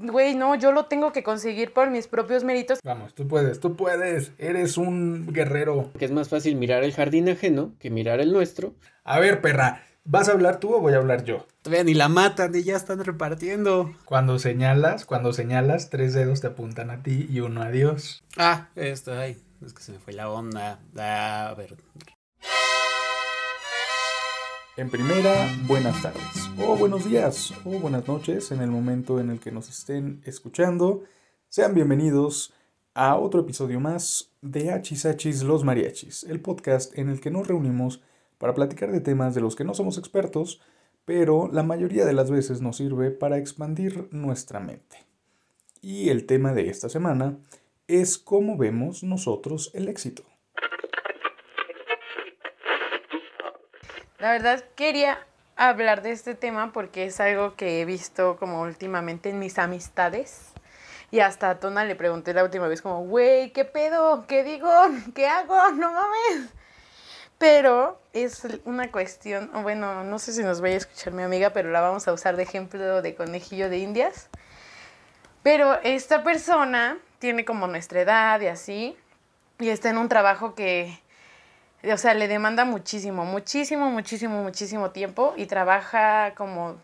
güey, no, yo lo tengo que conseguir por mis propios méritos. Vamos, tú puedes, tú puedes, eres un guerrero. Que es más fácil mirar el jardín ajeno que mirar el nuestro. A ver, perra, ¿vas a hablar tú o voy a hablar yo? Todavía ni la matan y ya están repartiendo. Cuando señalas, cuando señalas, tres dedos te apuntan a ti y uno a Dios. Ah, esto, ay, es que se me fue la onda. Ah, a ver. En primera, buenas tardes, o buenos días, o buenas noches en el momento en el que nos estén escuchando. Sean bienvenidos a otro episodio más de Hachis Los Mariachis, el podcast en el que nos reunimos para platicar de temas de los que no somos expertos, pero la mayoría de las veces nos sirve para expandir nuestra mente. Y el tema de esta semana es cómo vemos nosotros el éxito. La verdad quería hablar de este tema porque es algo que he visto como últimamente en mis amistades. Y hasta a Tona le pregunté la última vez como, güey, ¿qué pedo? ¿Qué digo? ¿Qué hago? No mames. Pero es una cuestión, bueno, no sé si nos vaya a escuchar mi amiga, pero la vamos a usar de ejemplo de conejillo de indias. Pero esta persona tiene como nuestra edad y así, y está en un trabajo que o sea, le demanda muchísimo, muchísimo, muchísimo, muchísimo tiempo y trabaja como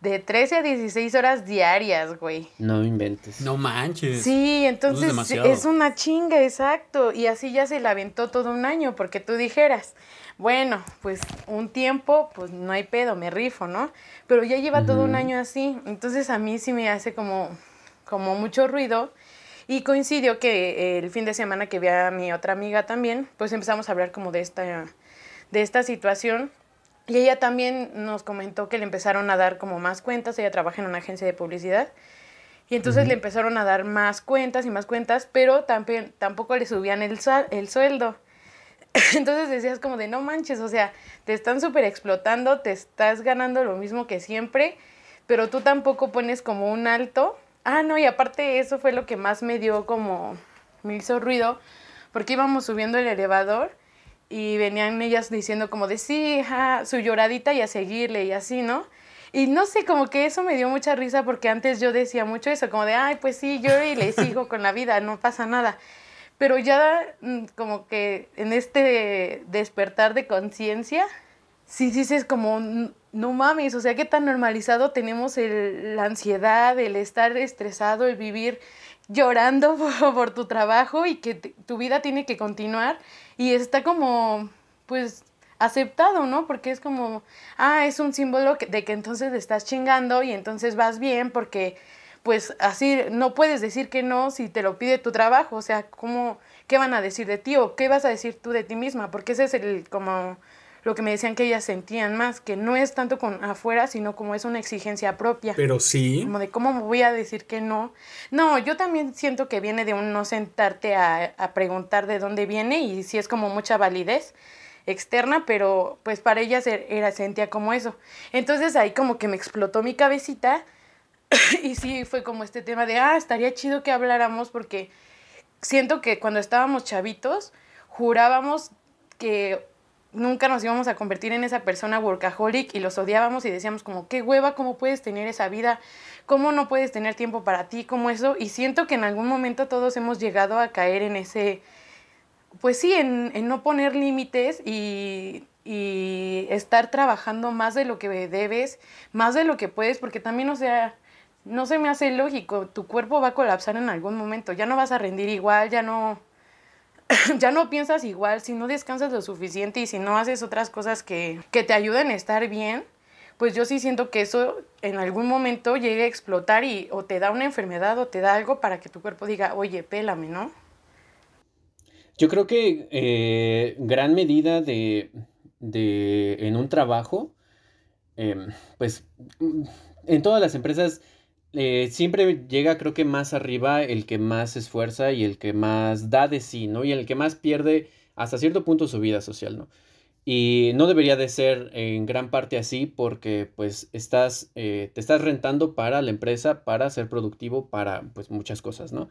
de 13 a 16 horas diarias, güey. No inventes. No manches. Sí, entonces es, una chinga, exacto. Y así ya se la aventó todo un año, porque tú dijeras, bueno, pues un tiempo, pues no hay pedo, me rifo, ¿no? Pero ya lleva todo un año así. Entonces a mí sí me hace como, como mucho ruido y coincidió que el fin de semana que vi a mi otra amiga también, pues empezamos a hablar como de esta, de esta situación. Y ella también nos comentó que le empezaron a dar como más cuentas, ella trabaja en una agencia de publicidad. Y entonces le empezaron a dar más cuentas y más cuentas, pero también, tampoco le subían el, el sueldo. Entonces decías como de no manches, o sea, te están súper explotando, te estás ganando lo mismo que siempre, pero tú tampoco pones como un alto Ah, no, y aparte eso fue lo que más me dio como, me hizo ruido, porque íbamos subiendo el elevador y venían ellas diciendo como de sí, su lloradita y a seguirle y así, ¿no? Y no sé, como que eso me dio mucha risa porque antes yo decía mucho eso, como de, ay, pues sí, yo y le sigo con la vida, no pasa nada. Pero ya mm, como que en este despertar de conciencia, sí dices como, no mames, o sea, qué tan normalizado tenemos el, la ansiedad, el estar estresado, el vivir llorando por, tu trabajo y que tu vida tiene que continuar y está como, pues, aceptado, ¿no? Porque es como, ah, es un símbolo de que entonces estás chingando y entonces vas bien porque, pues, así no puedes decir que no si te lo pide tu trabajo, o sea, ¿cómo, qué van a decir de ti o qué vas a decir tú de ti misma? Porque ese es el, como, lo que me decían que ellas sentían más, que no es tanto con afuera, sino como es una exigencia propia. Pero sí. Como de cómo me voy a decir que no. No, yo también siento que viene de un no sentarte a, a preguntar de dónde viene y si es como mucha validez externa, pero pues para ellas er, era, sentía como eso. Entonces ahí como que me explotó mi cabecita y sí fue como este tema de, ah, estaría chido que habláramos porque siento que cuando estábamos chavitos jurábamos que nunca nos íbamos a convertir en esa persona workaholic y los odiábamos y decíamos como, qué hueva, ¿cómo puedes tener esa vida? ¿Cómo no puedes tener tiempo para ti? ¿Cómo eso? Y siento que en algún momento todos hemos llegado a caer en ese, pues sí, en, en no poner límites y, y estar trabajando más de lo que debes, más de lo que puedes, porque también, o sea, no se me hace lógico, tu cuerpo va a colapsar en algún momento, ya no vas a rendir igual, ya no ya no piensas igual, si no descansas lo suficiente y si no haces otras cosas que, te ayuden a estar bien, pues yo sí siento que eso en algún momento llegue a explotar y o te da una enfermedad o te da algo para que tu cuerpo diga, oye, pélame, ¿no? Yo creo que eh, gran medida de, de, en un trabajo, em, pues en todas las empresas eh, siempre llega creo que más arriba el que más se esfuerza y el que más da de sí, ¿no? Y el que más pierde hasta cierto punto su vida social, ¿no? Y no debería de ser en gran parte así porque pues estás, eh, te estás rentando para la empresa, para ser productivo, para pues muchas cosas, ¿no?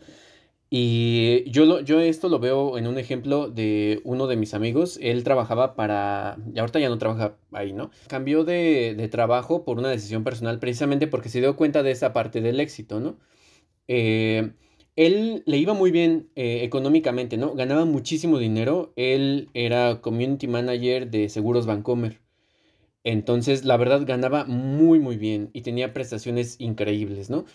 Y yo, yo esto lo veo en un ejemplo de uno de mis amigos. Él trabajaba para... Y ahorita ya no trabaja ahí, ¿no? Cambió de, de trabajo por una decisión personal precisamente porque se dio cuenta de esa parte del éxito, ¿no? Eh, él le iba muy bien eh, económicamente, ¿no? Ganaba muchísimo dinero. Él era community manager de Seguros Bancomer. Entonces, la verdad, ganaba muy, muy bien y tenía prestaciones increíbles, ¿no?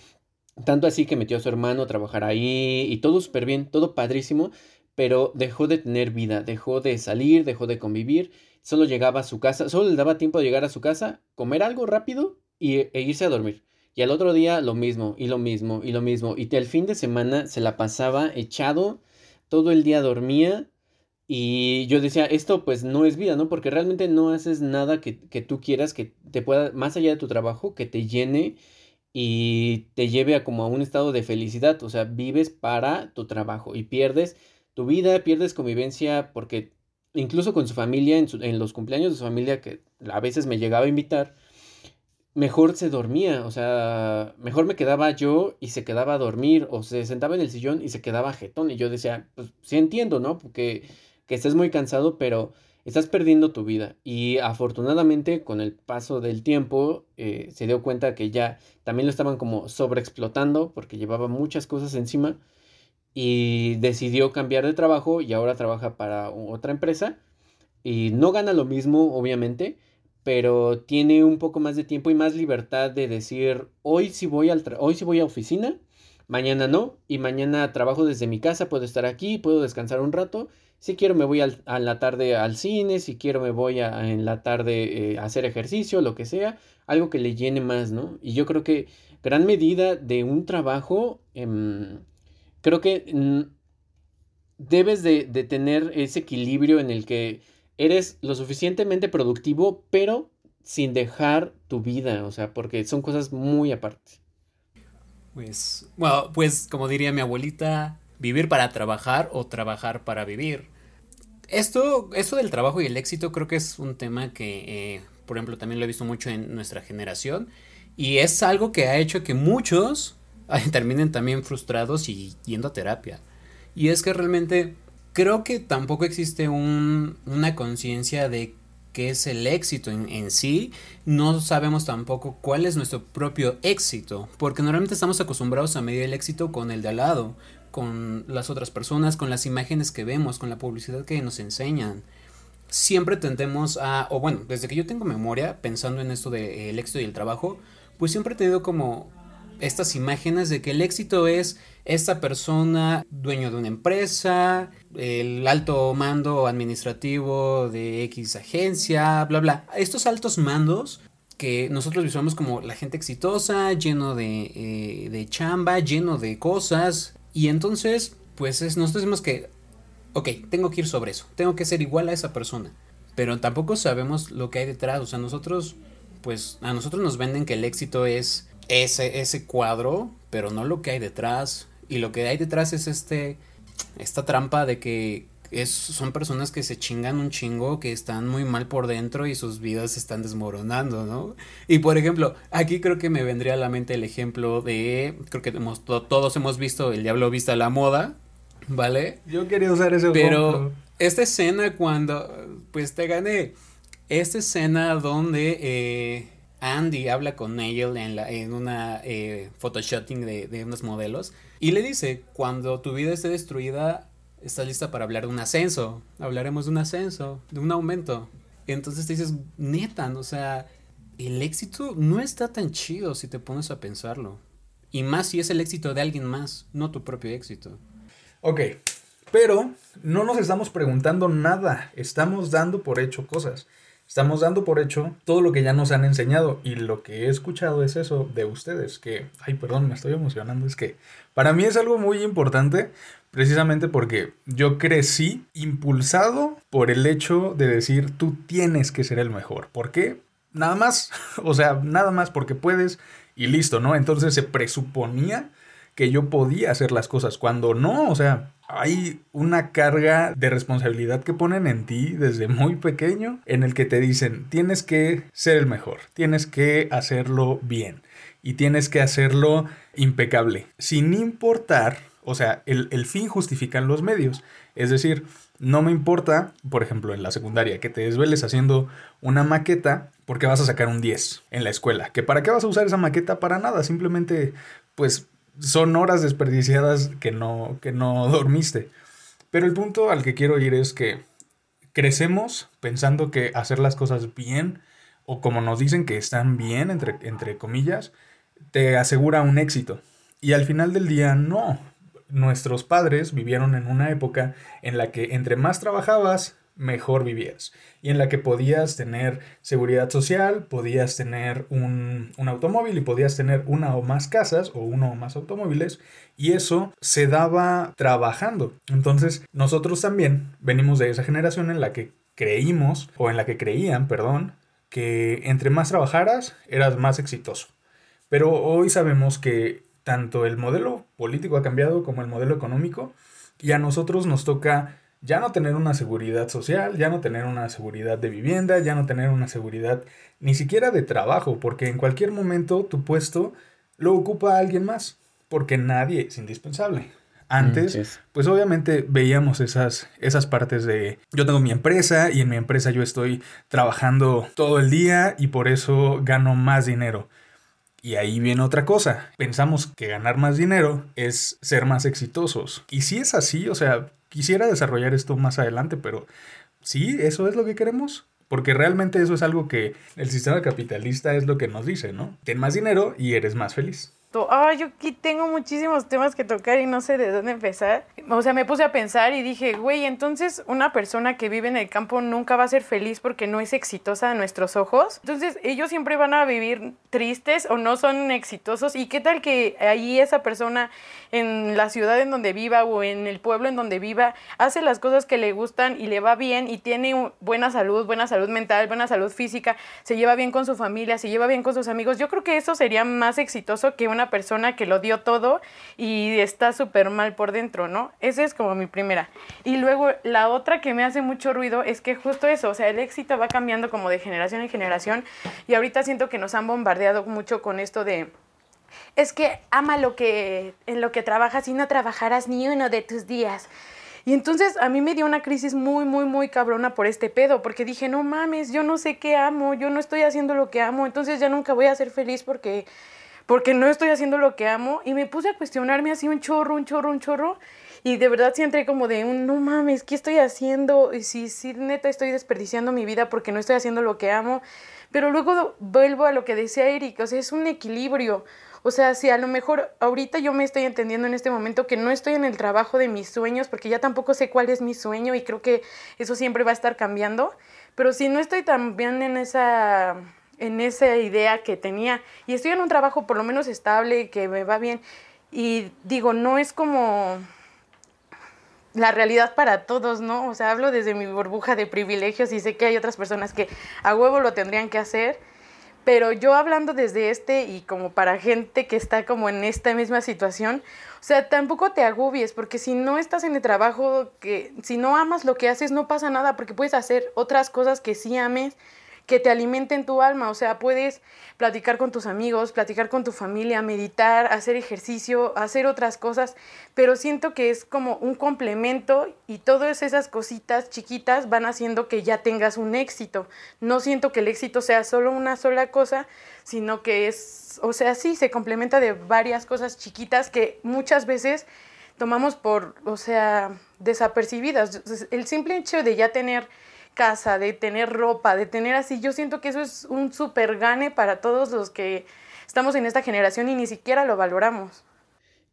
Tanto así que metió a su hermano a trabajar ahí y todo súper bien, todo padrísimo, pero dejó de tener vida, dejó de salir, dejó de convivir, solo llegaba a su casa, solo le daba tiempo de llegar a su casa, comer algo rápido y, e irse a dormir. Y al otro día lo mismo, y lo mismo, y lo mismo. Y el fin de semana se la pasaba echado, todo el día dormía. Y yo decía, esto pues no es vida, ¿no? Porque realmente no haces nada que, que tú quieras que te pueda, más allá de tu trabajo, que te llene y te lleve a como a un estado de felicidad, o sea, vives para tu trabajo y pierdes tu vida, pierdes convivencia porque incluso con su familia, en, los cumpleaños de su familia que a veces me llegaba a invitar, mejor se dormía, o sea, mejor me quedaba yo y se quedaba a dormir o se sentaba en el sillón y se quedaba jetón y yo decía, pues sí entiendo, ¿no? Porque que estés muy cansado, pero estás perdiendo tu vida. Y afortunadamente con el paso del tiempo eh, se dio cuenta que ya también lo estaban como sobreexplotando porque llevaba muchas cosas encima y decidió cambiar de trabajo y ahora trabaja para otra empresa y no gana lo mismo obviamente pero tiene un poco más de tiempo y más libertad de decir hoy sí voy al hoy sí voy a oficina mañana no y mañana trabajo desde mi casa puedo estar aquí puedo descansar un rato si quiero me voy a la tarde al cine, si quiero me voy a, en la tarde eh, a hacer ejercicio, lo que sea, algo que le llene más, ¿no? Y yo creo que gran medida de un trabajo, em, creo que debes de, de tener ese equilibrio en el que eres lo suficientemente productivo, pero sin dejar tu vida, o sea, porque son cosas muy aparte. Pues, bueno, pues como diría mi abuelita, vivir para trabajar o trabajar para vivir. Esto, esto del trabajo y el éxito creo que es un tema que, eh, por ejemplo, también lo he visto mucho en nuestra generación y es algo que ha hecho que muchos terminen también frustrados y yendo a terapia. Y es que realmente creo que tampoco existe un, una conciencia de qué es el éxito en, en, sí, no sabemos tampoco cuál es nuestro propio éxito, porque normalmente estamos acostumbrados a medir el éxito con el de al lado, con las otras personas, con las imágenes que vemos, con la publicidad que nos enseñan. Siempre tendemos a, o bueno, desde que yo tengo memoria, pensando en esto del éxito y el trabajo, pues siempre he tenido como estas imágenes de que el éxito es esta persona dueño de una empresa, el alto mando administrativo de X agencia, bla, bla. Estos altos mandos que nosotros visualizamos como la gente exitosa, lleno de, eh, de chamba, lleno de cosas, y entonces, pues es, nosotros decimos que, ok, tengo que ir sobre eso, tengo que ser igual a esa persona. Pero tampoco sabemos lo que hay detrás. O sea, nosotros, pues a nosotros nos venden que el éxito es ese, ese cuadro, pero no lo que hay detrás. Y lo que hay detrás es este, esta trampa de que es, son personas que se chingan un chingo, que están muy mal por dentro y sus vidas se están desmoronando, ¿no? Y por ejemplo, aquí creo que me vendría a la mente el ejemplo de, creo que hemos, todos hemos visto El Diablo Vista a la Moda, ¿vale? Yo quería usar ese Pero esta escena cuando, pues te gané, esta escena donde... Eh, Andy habla con Nigel en, la, en una eh, photoshooting de, de unos modelos y le dice, cuando tu vida esté destruida, estás lista para hablar de un ascenso. Hablaremos de un ascenso, de un aumento. Entonces te dices, neta, o sea, el éxito no está tan chido si te pones a pensarlo. Y más si es el éxito de alguien más, no tu propio éxito. Ok, pero no nos estamos preguntando nada, estamos dando por hecho cosas. Estamos dando por hecho todo lo que ya nos han enseñado y lo que he escuchado es eso de ustedes, que, ay, perdón, me estoy emocionando, es que para mí es algo muy importante precisamente porque yo crecí impulsado por el hecho de decir tú tienes que ser el mejor. ¿Por qué? Nada más, o sea, nada más porque puedes y listo, ¿no? Entonces se presuponía que yo podía hacer las cosas cuando no, o sea, hay una carga de responsabilidad que ponen en ti desde muy pequeño en el que te dicen tienes que ser el mejor, tienes que hacerlo bien y tienes que hacerlo impecable, sin importar O sea, el, el fin justifica los medios. Es decir, no me importa, por ejemplo, en la secundaria, que te desveles haciendo una maqueta porque vas a sacar un 10 en la escuela. ¿Que para qué vas a usar esa maqueta? Para nada, simplemente, pues, son horas desperdiciadas que no, que no dormiste. Pero el punto al que quiero ir es que crecemos pensando que hacer las cosas bien, o como nos dicen que están bien, entre, entre comillas, te asegura un éxito. Y al final del día, no nuestros padres vivieron en una época en la que entre más trabajabas, mejor vivías. Y en la que podías tener seguridad social, podías tener un, automóvil y podías tener una o más casas o uno o más automóviles. Y eso se daba trabajando. Entonces nosotros también venimos de esa generación en la que creímos, o en la que creían, perdón, que entre más trabajaras eras más exitoso. Pero hoy sabemos que tanto el modelo político ha cambiado como el modelo económico y a nosotros nos toca ya no tener una seguridad social, ya no tener una seguridad de vivienda, ya no tener una seguridad ni siquiera de trabajo, porque en cualquier momento tu puesto lo ocupa alguien más, porque nadie es indispensable. Antes, pues obviamente veíamos esas, esas partes de yo tengo mi empresa y en mi empresa yo estoy trabajando todo el día y por eso gano más dinero. Y ahí viene otra cosa. Pensamos que ganar más dinero es ser más exitosos. Y si es así, o sea, quisiera desarrollar esto más adelante, pero sí, eso es lo que queremos. Porque realmente eso es algo que el sistema capitalista es lo que nos dice, ¿no? Ten más dinero y eres más feliz. Ah, yo aquí tengo muchísimos temas que tocar y no sé de dónde empezar. O sea, me puse a pensar y dije, güey, entonces una persona que vive en el campo nunca va a ser feliz porque no es exitosa a nuestros ojos. Entonces, ellos siempre van a vivir tristes o no son exitosos. ¿Y qué tal que ahí esa persona en la ciudad en donde viva o en el pueblo en donde viva hace las cosas que le gustan y le va bien y tiene buena salud, buena salud mental, buena salud física, se lleva bien con su familia, se lleva bien con sus amigos? Yo creo que eso sería más exitoso que una persona que lo dio todo y está súper mal por dentro, ¿no? Esa es como mi primera. Y luego la otra que me hace mucho ruido es que justo eso, o sea, el éxito va cambiando como de generación en generación y ahorita siento que nos han bombardeado mucho con esto de es que ama lo que en lo que trabajas y no trabajarás ni uno de tus días. Y entonces a mí me dio una crisis muy, muy, muy cabrona por este pedo, porque dije, no mames, yo no sé qué amo, yo no estoy haciendo lo que amo, entonces ya nunca voy a ser feliz porque porque no estoy haciendo lo que amo y me puse a cuestionarme así un chorro, un chorro, un chorro y de verdad sí entré como de un no mames, ¿qué estoy haciendo? Y si sí, neta estoy desperdiciando mi vida porque no estoy haciendo lo que amo. Pero luego vuelvo a lo que decía Eric, o sea, es un equilibrio. O sea, si a lo mejor ahorita yo me estoy entendiendo en este momento que no estoy en el trabajo de mis sueños, porque ya tampoco sé cuál es mi sueño y creo que eso siempre va a estar cambiando, pero si no estoy también en esa en esa idea que tenía. Y estoy en un trabajo por lo menos estable, que me va bien. Y digo, no es como la realidad para todos, ¿no? O sea, hablo desde mi burbuja de privilegios y sé que hay otras personas que a huevo lo tendrían que hacer. Pero yo hablando desde este y como para gente que está como en esta misma situación, o sea, tampoco te agobies, porque si no estás en el trabajo, que si no amas lo que haces, no pasa nada, porque puedes hacer otras cosas que sí ames que te alimenten tu alma, o sea, puedes platicar con tus amigos, platicar con tu familia, meditar, hacer ejercicio, hacer otras cosas, pero siento que es como un complemento y todas esas cositas chiquitas van haciendo que ya tengas un éxito. No siento que el éxito sea solo una sola cosa, sino que es, o sea, sí, se complementa de varias cosas chiquitas que muchas veces tomamos por, o sea, desapercibidas. El simple hecho de ya tener casa, de tener ropa, de tener así. Yo siento que eso es un súper gane para todos los que estamos en esta generación y ni siquiera lo valoramos.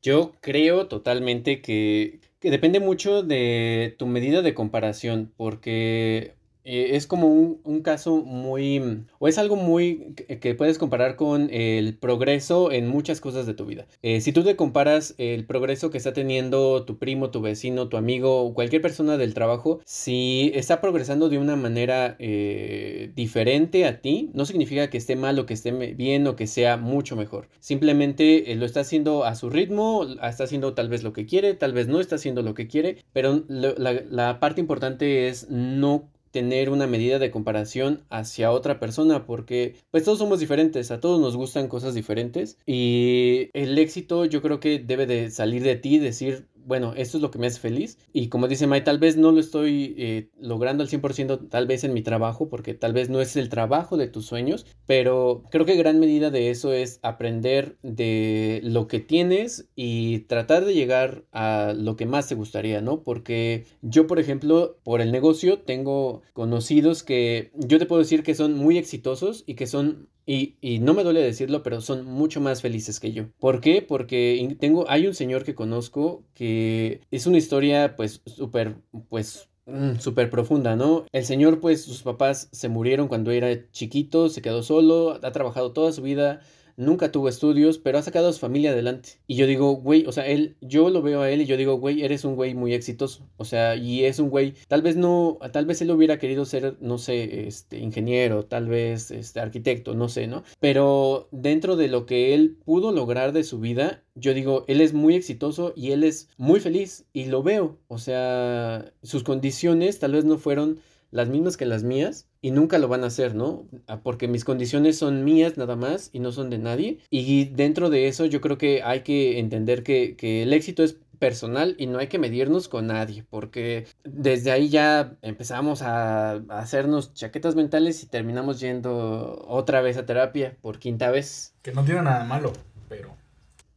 Yo creo totalmente que, que depende mucho de tu medida de comparación, porque eh, es como un, caso muy, mm, o es algo muy que, puedes comparar con el progreso en muchas cosas de tu vida. Eh, si tú te comparas el progreso que está teniendo tu primo, tu vecino, tu amigo cualquier persona del trabajo, si está progresando de una manera eh, diferente a ti, no significa que esté mal o que esté bien o que sea mucho mejor. Simplemente lo está haciendo a su ritmo, está haciendo tal vez lo que quiere, tal vez no está haciendo lo que quiere, pero la parte importante es no tener una medida de comparación hacia otra persona porque pues todos somos diferentes, a todos nos gustan cosas diferentes y el éxito yo creo que debe de salir de ti, decir bueno, esto es lo que me hace feliz. Y como dice May, tal vez no lo estoy eh, logrando al 100% tal vez en mi trabajo, porque tal vez no es el trabajo de tus sueños, pero creo que gran medida de eso es aprender de lo que tienes y tratar de llegar a lo que más te gustaría, ¿no? Porque yo, por ejemplo, por el negocio tengo conocidos que yo te puedo decir que son muy exitosos y que son y, y, no me duele decirlo, pero son mucho más felices que yo. ¿Por qué? Porque tengo, hay un señor que conozco que es una historia pues súper, pues mm, súper profunda, ¿no? El señor pues sus papás se murieron cuando era chiquito, se quedó solo, ha trabajado toda su vida nunca tuvo estudios, pero ha sacado a su familia adelante. Y yo digo, güey, o sea, él, yo lo veo a él y yo digo, güey, eres un güey muy exitoso. O sea, y es un güey, tal vez no, tal vez él hubiera querido ser, no sé, este, ingeniero, tal vez, este, arquitecto, no sé, ¿no? Pero dentro de lo que él pudo lograr de su vida, yo digo, él es muy exitoso y él es muy feliz y lo veo. O sea, sus condiciones tal vez no fueron las mismas que las mías y nunca lo van a hacer, ¿no? Ah, porque mis condiciones son mías nada más y no son de nadie. Y dentro de eso yo creo que hay que entender que, el éxito es personal y no hay que medirnos con nadie, porque desde ahí ya empezamos a, hacernos chaquetas mentales y terminamos yendo otra vez a terapia por quinta vez. Que no tiene nada malo, pero...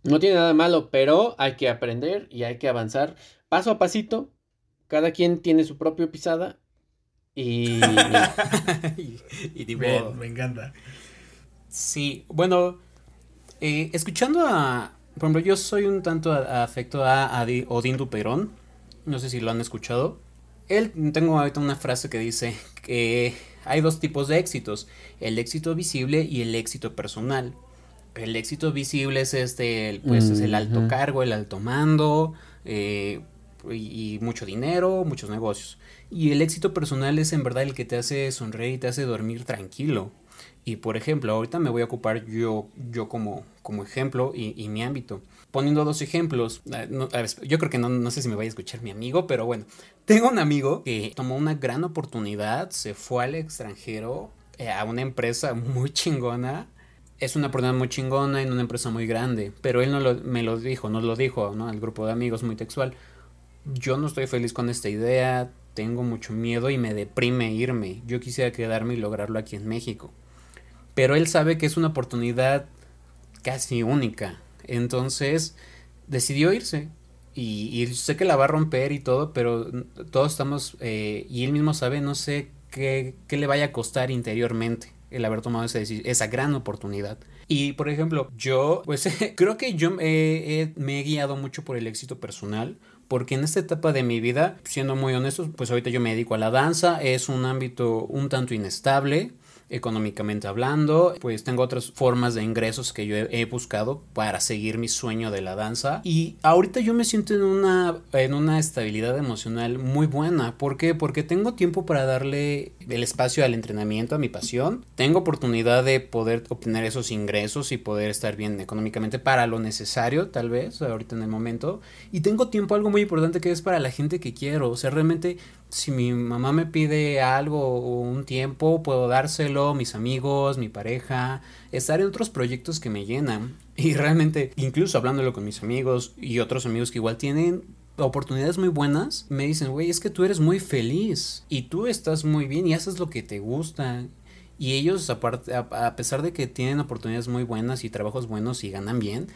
No tiene nada malo, pero hay que aprender y hay que avanzar paso a pasito. Cada quien tiene su propia pisada y, y, me encanta. Sí, bueno, eh, escuchando a, por ejemplo, yo soy un tanto afecto a, a Odín Duperón, no sé si lo han escuchado. Él, tengo ahorita una frase que dice que hay dos tipos de éxitos, el éxito visible y el éxito personal. El éxito visible es este, pues es el alto cargo, el alto mando, eh, y, mucho dinero, muchos negocios. Y el éxito personal es en verdad el que te hace sonreír y te hace dormir tranquilo. Y por ejemplo, ahorita me voy a ocupar yo, yo como, como ejemplo y, mi ámbito. Poniendo dos ejemplos, eh, yo creo que no, no sé si me vaya a escuchar mi amigo, pero bueno, tengo un amigo que tomó una gran oportunidad, se fue al extranjero eh, a una empresa muy chingona es una oportunidad muy chingona en una empresa muy grande, pero él no me lo dijo, nos lo dijo, ¿no? Al grupo de amigos muy textual yo no estoy feliz con esta idea, tengo mucho miedo y me deprime irme. Yo quisiera quedarme y lograrlo aquí en México. Pero él sabe que es una oportunidad casi única. Entonces decidió irse. Y, sé que la va a romper y todo, pero todos estamos, eh, y él mismo sabe, no sé qué, le vaya a costar interiormente el haber tomado esa, esa gran oportunidad. Y por ejemplo, yo, pues creo que yo me he guiado mucho por el éxito personal porque en esta etapa de mi vida, siendo muy honestos, pues ahorita yo me dedico a la danza, es un ámbito un tanto inestable, económicamente hablando, pues tengo otras formas de ingresos que yo he, buscado para seguir mi sueño de la danza. Y ahorita yo me siento en una en una estabilidad emocional muy buena, ¿por qué? Porque tengo tiempo para darle el espacio al entrenamiento, a mi pasión, tengo oportunidad de poder obtener esos ingresos y poder estar bien económicamente para lo necesario, tal vez, ahorita en el momento, y tengo tiempo algo muy importante que es para la gente que quiero, o sea, realmente si mi mamá me pide algo o un tiempo, puedo dárselo, mis amigos, mi pareja, estar en otros proyectos que me llenan. Y realmente, incluso hablándolo con mis amigos y otros amigos que igual tienen oportunidades muy buenas, me dicen, güey, es que tú eres muy feliz y tú estás muy bien y haces lo que te gusta. Y ellos, aparte, a pesar de que tienen oportunidades muy buenas y trabajos buenos y ganan bien,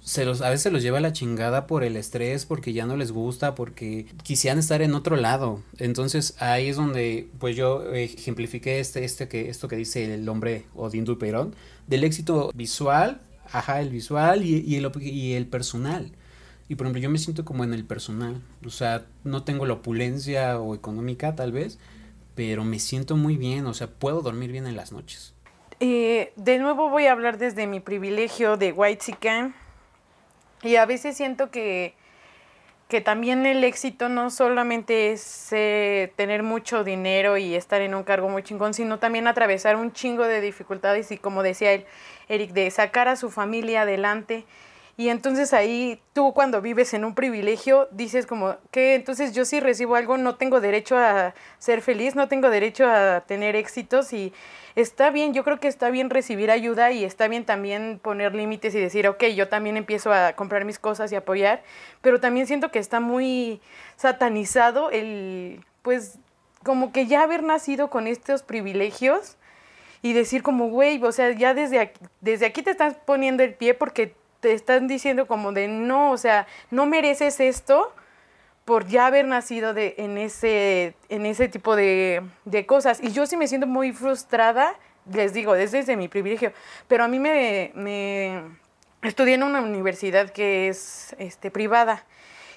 se los, a veces se los lleva la chingada por el estrés, porque ya no les gusta, porque quisieran estar en otro lado. Entonces ahí es donde pues yo ejemplifiqué este, este que, esto que dice el hombre Odín Duperón, del éxito visual, ajá, el visual y, y, el, y el personal. Y por ejemplo, yo me siento como en el personal. O sea, no tengo la opulencia o económica tal vez, pero me siento muy bien, o sea, puedo dormir bien en las noches. Eh, de nuevo voy a hablar desde mi privilegio de White Sican y a veces siento que, que también el éxito no solamente es eh, tener mucho dinero y estar en un cargo muy chingón, sino también atravesar un chingo de dificultades y como decía él, Eric, de sacar a su familia adelante. Y entonces ahí tú cuando vives en un privilegio dices como que entonces yo si recibo algo no tengo derecho a ser feliz, no tengo derecho a tener éxitos y está bien, yo creo que está bien recibir ayuda y está bien también poner límites y decir, ok, yo también empiezo a comprar mis cosas y apoyar, pero también siento que está muy satanizado el, pues, como que ya haber nacido con estos privilegios y decir como, güey, o sea, ya desde aquí, desde aquí te estás poniendo el pie porque te están diciendo como de no, o sea, no mereces esto por ya haber nacido de, en, ese, en ese tipo de, de cosas. Y yo sí me siento muy frustrada, les digo, desde, desde mi privilegio, pero a mí me, me estudié en una universidad que es este, privada.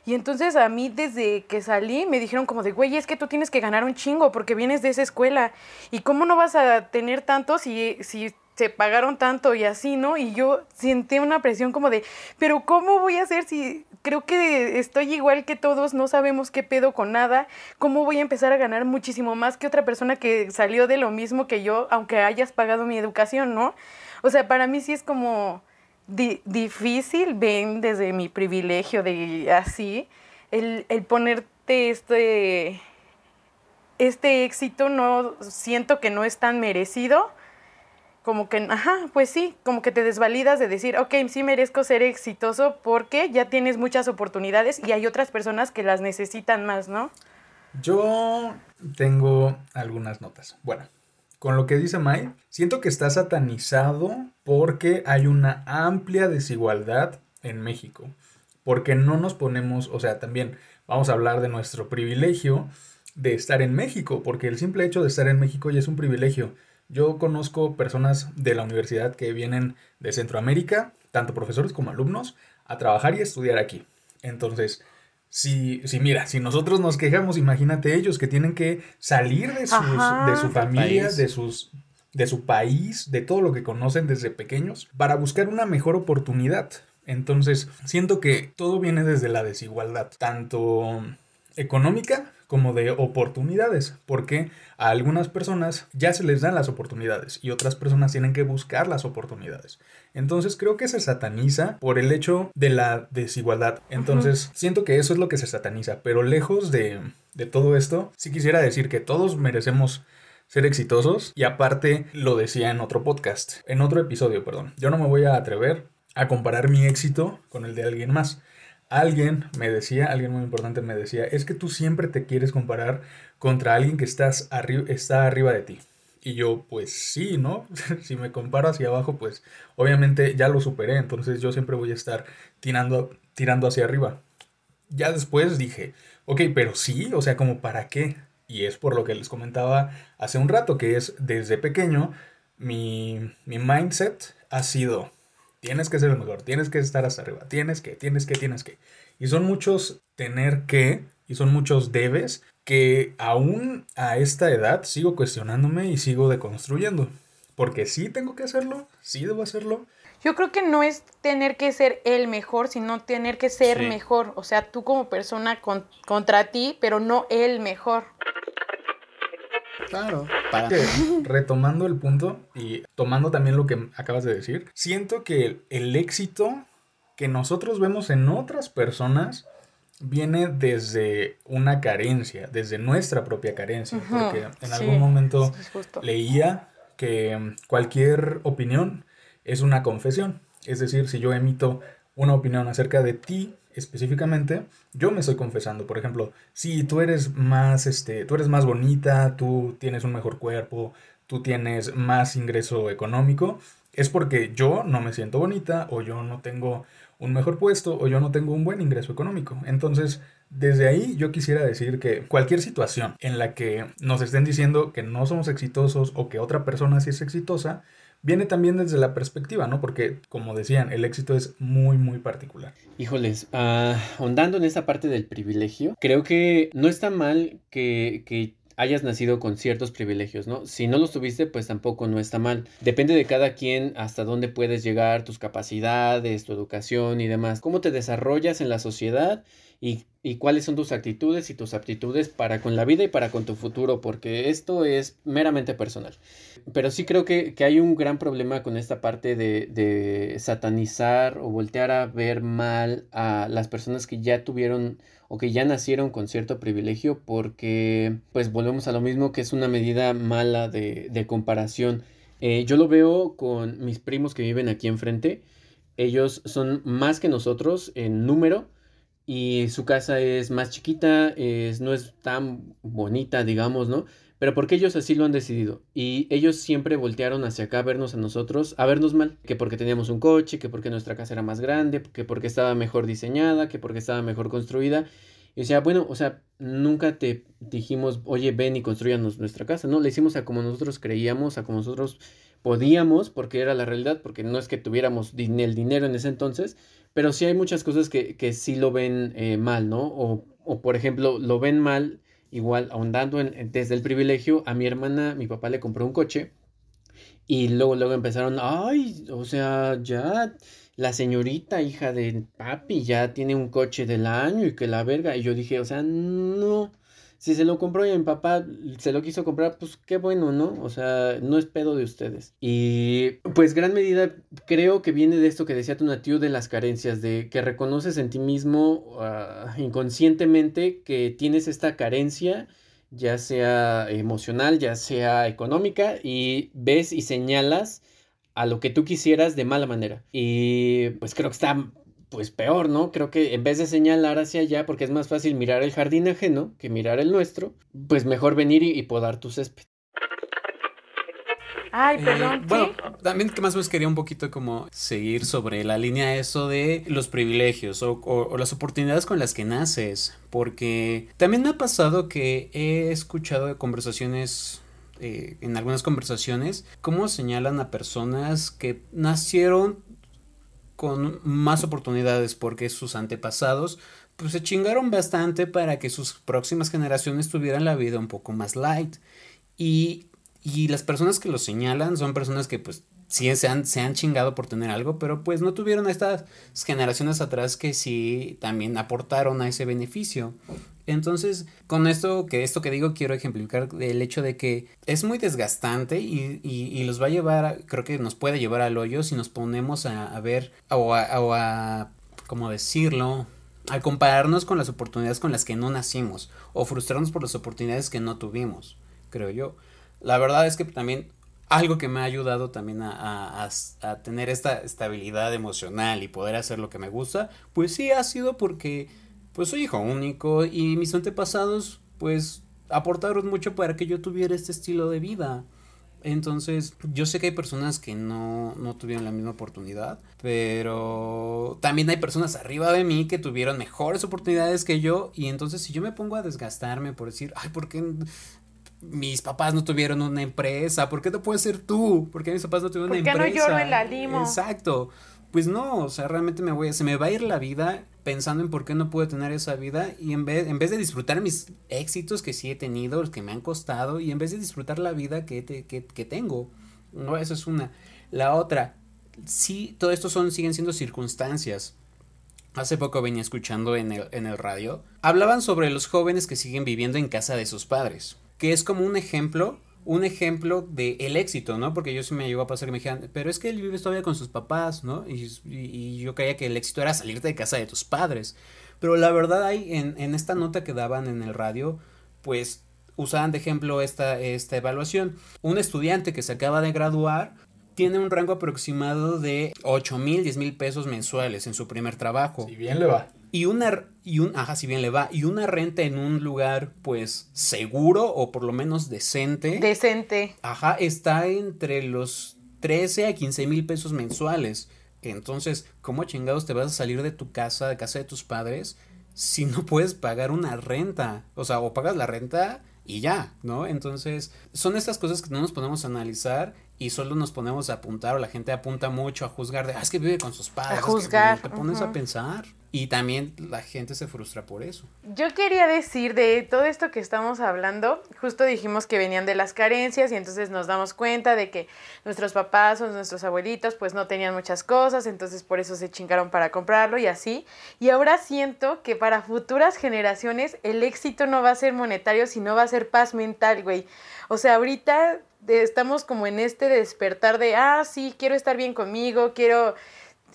Y entonces a mí desde que salí me dijeron como de, güey, es que tú tienes que ganar un chingo porque vienes de esa escuela. ¿Y cómo no vas a tener tanto si, si se pagaron tanto y así, ¿no? Y yo sentí una presión como de, pero ¿cómo voy a hacer si creo que estoy igual que todos, no sabemos qué pedo con nada? ¿Cómo voy a empezar a ganar muchísimo más que otra persona que salió de lo mismo que yo, aunque hayas pagado mi educación, ¿no? O sea, para mí sí es como difícil, ven desde mi privilegio de así, el, el ponerte este, este éxito, no siento que no es tan merecido como que, ajá, pues sí, como que te desvalidas de decir, ok, sí merezco ser exitoso porque ya tienes muchas oportunidades y hay otras personas que las necesitan más, ¿no? Yo tengo algunas notas. Bueno, con lo que dice Mai, siento que está satanizado porque hay una amplia desigualdad en México. Porque no nos ponemos, o sea, también vamos a hablar de nuestro privilegio de estar en México, porque el simple hecho de estar en México ya es un privilegio yo conozco personas de la universidad que vienen de Centroamérica, tanto profesores como alumnos, a trabajar y estudiar aquí. Entonces, si, si mira, si nosotros nos quejamos, imagínate ellos que tienen que salir de, de su familia, de sus de su país, de todo lo que conocen desde pequeños, para buscar una mejor oportunidad. Entonces, siento que todo viene desde la desigualdad, tanto económica como de oportunidades, porque a algunas personas ya se les dan las oportunidades y otras personas tienen que buscar las oportunidades. Entonces creo que se sataniza por el hecho de la desigualdad. Entonces siento que eso es lo que se sataniza, pero lejos de, de todo esto, sí quisiera decir que todos merecemos ser exitosos y aparte lo decía en otro podcast, en otro episodio, perdón. Yo no me voy a atrever a comparar mi éxito con el de alguien más alguien me decía, alguien muy importante me decía, es que tú siempre te quieres comparar contra alguien que estás está arriba de ti. Y yo, pues sí, ¿no? si me comparo hacia abajo, pues obviamente ya lo superé, entonces yo siempre voy a estar tirando, tirando hacia arriba. Ya después dije, ok, pero sí, o sea, como para qué. Y es por lo que les comentaba hace un rato, que es desde pequeño, mi, mi mindset ha sido, tienes que ser el mejor, tienes que estar hasta arriba, tienes que, tienes que, tienes que. Y son muchos tener que, y son muchos debes, que aún a esta edad sigo cuestionándome y sigo deconstruyendo. Porque sí tengo que hacerlo, sí debo hacerlo. Yo creo que no es tener que ser el mejor, sino tener que ser mejor. O sea, tú como persona contra ti, pero no el mejor. Claro. retomando el punto y tomando también lo que acabas de decir, siento que el, éxito que nosotros vemos en otras personas viene desde una carencia, desde nuestra propia carencia, porque en algún momento leía que cualquier opinión es una confesión, es decir, si yo emito una opinión acerca de ti específicamente, yo me estoy confesando. Por ejemplo, si tú eres más, este, tú eres más bonita, tú tienes un mejor cuerpo, tú tienes más ingreso económico, es porque yo no me siento bonita o yo no tengo un mejor puesto o yo no tengo un buen ingreso económico. Entonces, desde ahí yo quisiera decir que cualquier situación en la que nos estén diciendo que no somos exitosos o que otra persona sí es exitosa, viene también desde la perspectiva, ¿no? Porque, como decían, el éxito es muy, muy particular. Híjoles, uh, ahondando en esa parte del privilegio, creo que no está mal que, que hayas nacido con ciertos privilegios, ¿no? Si no los tuviste, pues tampoco no está mal. Depende de cada quien hasta dónde puedes llegar, tus capacidades, tu educación y demás, cómo te desarrollas en la sociedad y cuáles son tus actitudes y tus aptitudes para con la vida y para con tu futuro, porque esto es meramente personal. Pero sí creo que, hay un gran problema con esta parte de, de, satanizar o voltear a ver mal a las personas que ya tuvieron o que ya nacieron con cierto privilegio, porque pues volvemos a lo mismo que es una medida mala de, de comparación. Eh, yo lo veo con mis primos que viven aquí enfrente. Ellos son más que nosotros en número y su casa es más chiquita, es, no es tan bonita, digamos, ¿no? Pero porque ellos así lo han decidido. Y ellos siempre voltearon hacia acá a vernos a nosotros, a vernos mal. Que porque teníamos un coche, que porque nuestra casa era más grande, que porque estaba mejor diseñada, que porque estaba mejor construida. Y sea, bueno, o sea, nunca te dijimos, oye, ven y construyanos nuestra casa. No, le hicimos a como nosotros creíamos, a como nosotros podíamos, porque era la realidad, porque no es que tuviéramos el dinero en ese entonces, pero sí hay muchas cosas que, que sí lo ven eh, mal, ¿no? O, o, por ejemplo, lo ven mal, igual ahondando en, desde el privilegio, a mi hermana, mi papá le compró un coche y luego, luego empezaron, ay, o sea, ya la señorita hija de papi ya tiene un coche del año y que la verga. Y yo dije, o sea, no, si se lo compró y mi papá se lo quiso comprar, pues qué bueno, ¿no? O sea, no es pedo de ustedes. Y pues gran medida creo que viene de esto que decía tu tío de las carencias, de que reconoces en ti mismo ah, inconscientemente que tienes esta carencia ya sea emocional, ya sea económica, y ves y señalas a lo que tú quisieras de mala manera. Y pues creo que está pues peor, ¿no? Creo que en vez de señalar hacia allá, porque es más fácil mirar el jardín ajeno que mirar el nuestro, pues mejor venir y, podar tu césped. Ay, eh, perdón. bueno, también que más o menos quería un poquito como seguir sobre la línea eso de los privilegios o, las oportunidades con las que naces. Porque también me ha pasado que he escuchado conversaciones eh, en algunas conversaciones, cómo señalan a personas que nacieron con más oportunidades porque sus antepasados pues se chingaron bastante para que sus próximas generaciones tuvieran la vida un poco más light. Y, y las personas que lo señalan son personas que pues sí se han, se han chingado por tener algo, pero pues no tuvieron a estas generaciones atrás que sí también aportaron a ese beneficio. Entonces, con esto que esto que digo, quiero ejemplificar el hecho de que es muy desgastante y, y, los va a llevar, creo que nos puede llevar al hoyo si nos ponemos a, ver o a, o a, ¿cómo decirlo? A compararnos con las oportunidades con las que no nacimos o frustrarnos por las oportunidades que no tuvimos, creo yo. La verdad es que también algo que me ha ayudado también a, a, tener esta estabilidad emocional y poder hacer lo que me gusta, pues sí ha sido porque pues soy hijo único y mis antepasados pues aportaron mucho para que yo tuviera este estilo de vida. Entonces, yo sé que hay personas que no, no tuvieron la misma oportunidad, pero también hay personas arriba de mí que tuvieron mejores oportunidades que yo. Y entonces, si yo me pongo a desgastarme por decir, ay, ¿por qué mis papás no tuvieron una empresa? ¿Por qué no puedes ser tú? ¿Por qué mis papás no tuvieron una empresa? ¿Por qué no lloro en la limo? Exacto. Pues no, o sea, realmente me voy se me va a ir la vida pensando en por qué no pude tener esa vida y en vez, en vez de disfrutar mis éxitos que sí he tenido, los que me han costado, y en vez de disfrutar la vida que, que, tengo. No, eso es una. La otra, sí, todo esto son, siguen siendo circunstancias. Hace poco venía escuchando en el, en el radio. Hablaban sobre los jóvenes que siguen viviendo en casa de sus padres. Que es como un ejemplo un ejemplo de el éxito, ¿no? Porque yo sí me llegó a pasar que me dijeron, pero es que él vive todavía con sus papás, ¿no? Y, y, yo creía que el éxito era salirte de casa de tus padres. Pero la verdad hay en, en esta nota que daban en el radio, pues usaban de ejemplo esta, esta evaluación. Un estudiante que se acaba de graduar tiene un rango aproximado de 8 mil, 10 mil pesos mensuales en su primer trabajo. Si bien le va. Y una, y un, ajá, si bien le va, y una renta en un lugar, pues, seguro o por lo menos decente. Decente. Ajá, está entre los 13 a 15 mil pesos mensuales. Entonces, ¿cómo chingados te vas a salir de tu casa, de casa de tus padres, si no puedes pagar una renta? O sea, o pagas la renta y ya, ¿no? Entonces, son estas cosas que no nos podemos analizar y solo nos ponemos a apuntar o la gente apunta mucho a juzgar de, ah, es que vive con sus padres. A juzgar. te pones a pensar y también la gente se frustra por eso. Yo quería decir de todo esto que estamos hablando, justo dijimos que venían de las carencias y entonces nos damos cuenta de que nuestros papás o nuestros abuelitos pues no tenían muchas cosas, entonces por eso se chingaron para comprarlo y así. Y ahora siento que para futuras generaciones el éxito no va a ser monetario, sino va a ser paz mental, güey. O sea, ahorita estamos como en este despertar de, ah, sí, quiero estar bien conmigo, quiero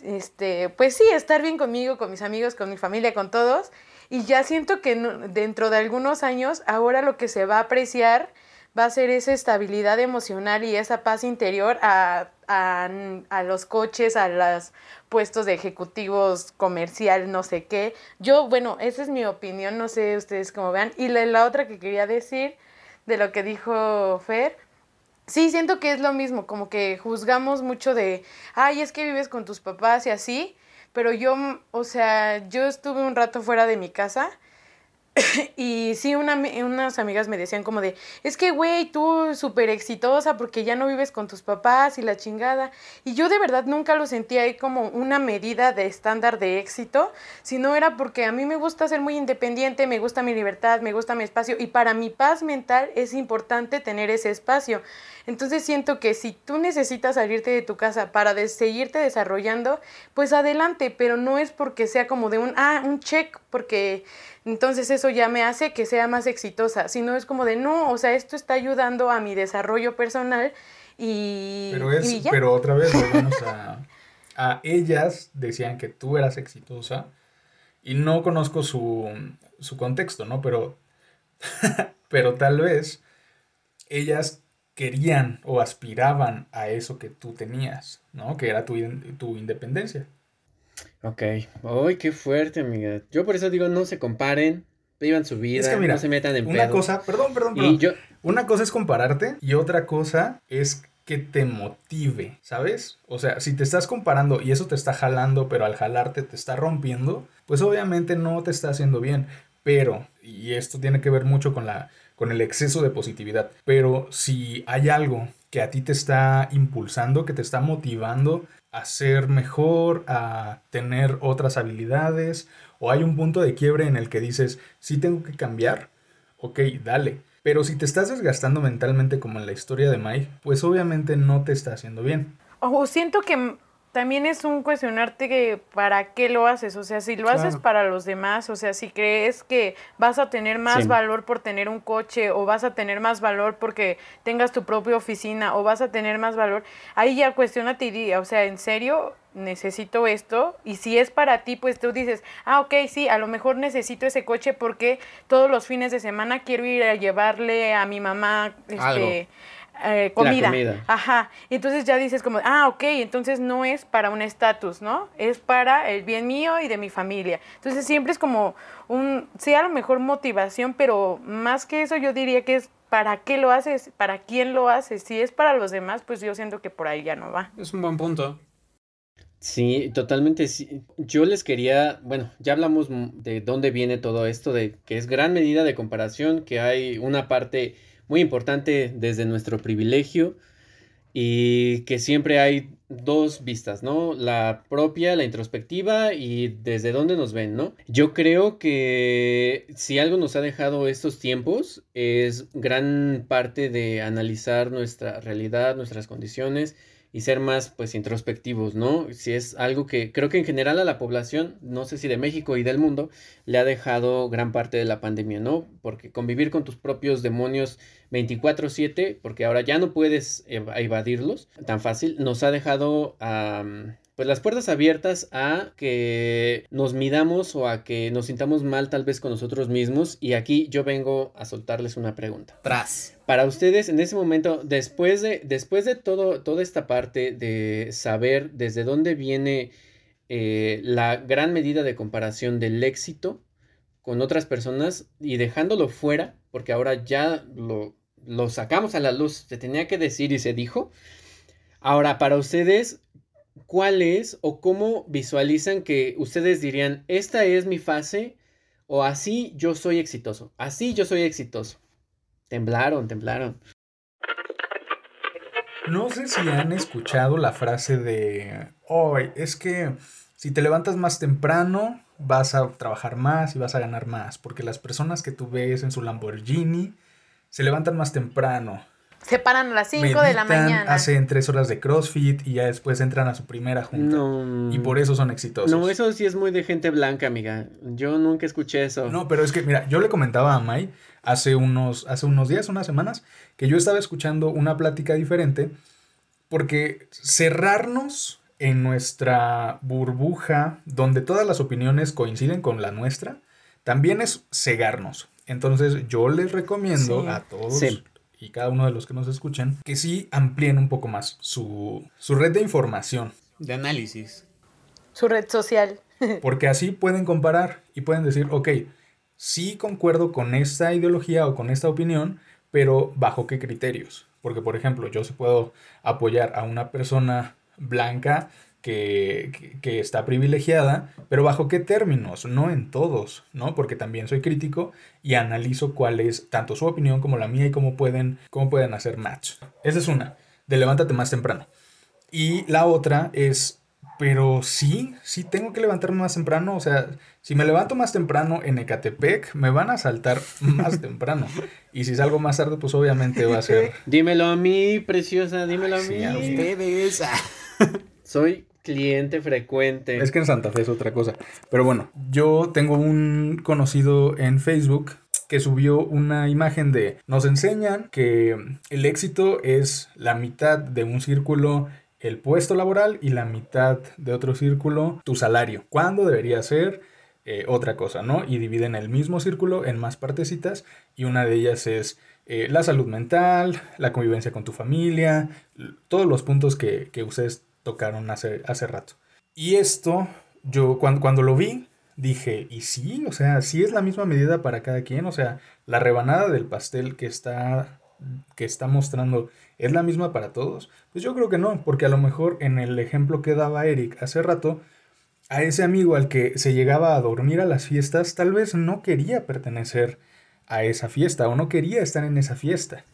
este, pues sí, estar bien conmigo, con mis amigos, con mi familia, con todos. Y ya siento que dentro de algunos años, ahora lo que se va a apreciar va a ser esa estabilidad emocional y esa paz interior a, a, los coches, a los puestos de ejecutivos comercial, no sé qué. Yo, bueno, esa es mi opinión, no sé ustedes cómo vean. Y la, la otra que quería decir de lo que dijo Fer, Sí, siento que es lo mismo, como que juzgamos mucho de, ay, es que vives con tus papás y así, pero yo, o sea, yo estuve un rato fuera de mi casa y sí, una, unas amigas me decían como de, es que, güey, tú súper exitosa porque ya no vives con tus papás y la chingada. Y yo de verdad nunca lo sentía ahí como una medida de estándar de éxito, sino era porque a mí me gusta ser muy independiente, me gusta mi libertad, me gusta mi espacio y para mi paz mental es importante tener ese espacio. Entonces siento que si tú necesitas salirte de tu casa para seguirte desarrollando, pues adelante, pero no es porque sea como de un, ah, un check, porque entonces eso ya me hace que sea más exitosa, sino es como de, no, o sea, esto está ayudando a mi desarrollo personal y... Pero, es, pero otra vez volvemos a, a ellas, decían que tú eras exitosa y no conozco su, su contexto, ¿no? Pero, pero tal vez ellas querían o aspiraban a eso que tú tenías, ¿no? Que era tu, tu independencia. Ok. Ay, qué fuerte, amiga. Yo por eso digo, no se comparen, vivan su vida, no se metan en Una cosa, perdón, perdón, perdón. Una cosa es compararte y otra cosa es que te motive, ¿sabes? O sea, si te estás comparando y eso te está jalando, pero al jalarte te está rompiendo, pues obviamente no te está haciendo bien. Pero, y esto tiene que ver mucho con la con el exceso de positividad. Pero si hay algo que a ti te está impulsando, que te está motivando a ser mejor, a tener otras habilidades, o hay un punto de quiebre en el que dices, sí tengo que cambiar, ok, dale. Pero si te estás desgastando mentalmente como en la historia de Mike, pues obviamente no te está haciendo bien. O siento que también es un cuestionarte que para qué lo haces, o sea, si lo haces para los demás, o sea, si crees que vas a tener más valor por tener un coche o vas a tener más valor porque tengas tu propia oficina o vas a tener más valor, ahí ya cuestionate y di, o sea, ¿en serio necesito esto? Y si es para ti, pues tú dices, ah, ok, sí, a lo mejor necesito ese coche porque todos los fines de semana quiero ir a llevarle a mi mamá, este... Eh, comida. Ajá. Y entonces ya dices como, ah, ok, entonces no es para un estatus, ¿no? Es para el bien mío y de mi familia. Entonces siempre es como un, sí, a lo mejor motivación, pero más que eso yo diría que es para qué lo haces, para quién lo haces. Si es para los demás, pues yo siento que por ahí ya no va. Es un buen punto. Sí, totalmente. Sí. Yo les quería, bueno, ya hablamos de dónde viene todo esto, de que es gran medida de comparación, que hay una parte muy importante desde nuestro privilegio y que siempre hay dos vistas, ¿no? La propia, la introspectiva y desde dónde nos ven, ¿no? Yo creo que si algo nos ha dejado estos tiempos es gran parte de analizar nuestra realidad, nuestras condiciones y ser más pues introspectivos, ¿no? Si es algo que creo que en general a la población, no sé si de México y del mundo, le ha dejado gran parte de la pandemia, ¿no? Porque convivir con tus propios demonios 24/7, porque ahora ya no puedes evadirlos tan fácil, nos ha dejado pues las puertas abiertas a que nos midamos o a que nos sintamos mal tal vez con nosotros mismos. Y aquí yo vengo a soltarles una pregunta. Tras. Para ustedes, en ese momento, después de, después de todo, toda esta parte de saber desde dónde viene eh, la gran medida de comparación del éxito con otras personas y dejándolo fuera, porque ahora ya lo, lo sacamos a la luz, se tenía que decir y se dijo. Ahora, para ustedes, cuál es o cómo visualizan que ustedes dirían, esta es mi fase o así yo soy exitoso, así yo soy exitoso. Temblaron, temblaron. No sé si han escuchado la frase de, hoy es que si te levantas más temprano, vas a trabajar más y vas a ganar más, porque las personas que tú ves en su Lamborghini se levantan más temprano. Se paran a las 5 de la mañana. Hacen tres horas de CrossFit y ya después entran a su primera junta. No. Y por eso son exitosos. No, eso sí es muy de gente blanca, amiga. Yo nunca escuché eso. No, pero es que, mira, yo le comentaba a Mai hace unos, hace unos días, unas semanas, que yo estaba escuchando una plática diferente porque cerrarnos en nuestra burbuja donde todas las opiniones coinciden con la nuestra, también es cegarnos. Entonces yo les recomiendo a todos y cada uno de los que nos escuchan que sí amplíen un poco más su, su red de información. De análisis. Su red social. Porque así pueden comparar y pueden decir, ok, sí concuerdo con esta ideología o con esta opinión, pero bajo qué criterios. Porque, por ejemplo, yo sí puedo apoyar a una persona blanca que, que, está privilegiada, pero bajo qué términos, no en todos, ¿no? Porque también soy crítico y analizo cuál es tanto su opinión como la mía y cómo pueden, cómo pueden hacer match. Esa es una, de levántate más temprano. Y la otra es, pero sí, sí tengo que levantarme más temprano, o sea, si me levanto más temprano en Ecatepec, me van a saltar más temprano. Y si salgo más tarde, pues obviamente va a ser. Dímelo a mí, preciosa, dímelo a mí. A ustedes. Soy cliente frecuente. Es que en Santa Fe es otra cosa. Pero bueno, yo tengo un conocido en Facebook que subió una imagen de nos enseñan que el éxito es la mitad de un círculo el puesto laboral y la mitad de otro círculo tu salario. ¿Cuándo debería ser? Eh, otra cosa, ¿no? Y dividen el mismo círculo en más partecitas y una de ellas es eh, la salud mental, la convivencia con tu familia, todos los puntos que, que ustedes tocaron hace, hace rato. Y esto, yo cuando, cuando lo vi, dije, ¿y sí? O sea, sí es la misma medida para cada quien. O sea, la rebanada del pastel que está, que está mostrando es la misma para todos. Pues yo creo que no, porque a lo mejor en el ejemplo que daba Eric hace rato, a ese amigo al que se llegaba a dormir a las fiestas, tal vez no quería pertenecer a esa fiesta o no quería estar en esa fiesta.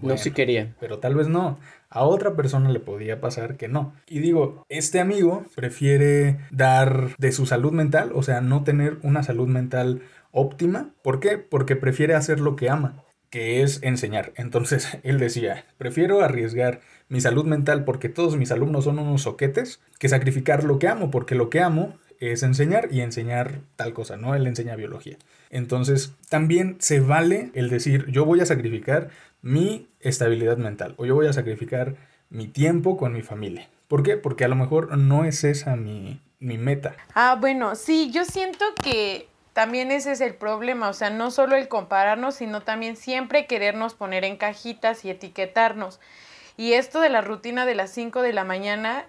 no, sí quería. Pero tal vez no. A otra persona le podía pasar que no. Y digo, este amigo prefiere dar de su salud mental, o sea, no tener una salud mental óptima. ¿Por qué? Porque prefiere hacer lo que ama, que es enseñar. Entonces él decía, prefiero arriesgar mi salud mental porque todos mis alumnos son unos soquetes, que sacrificar lo que amo, porque lo que amo es enseñar y enseñar tal cosa, ¿no? Él enseña biología. Entonces, también se vale el decir, yo voy a sacrificar mi estabilidad mental o yo voy a sacrificar mi tiempo con mi familia. ¿Por qué? Porque a lo mejor no es esa mi, mi meta. Ah, bueno, sí, yo siento que también ese es el problema, o sea, no solo el compararnos, sino también siempre querernos poner en cajitas y etiquetarnos. Y esto de la rutina de las 5 de la mañana,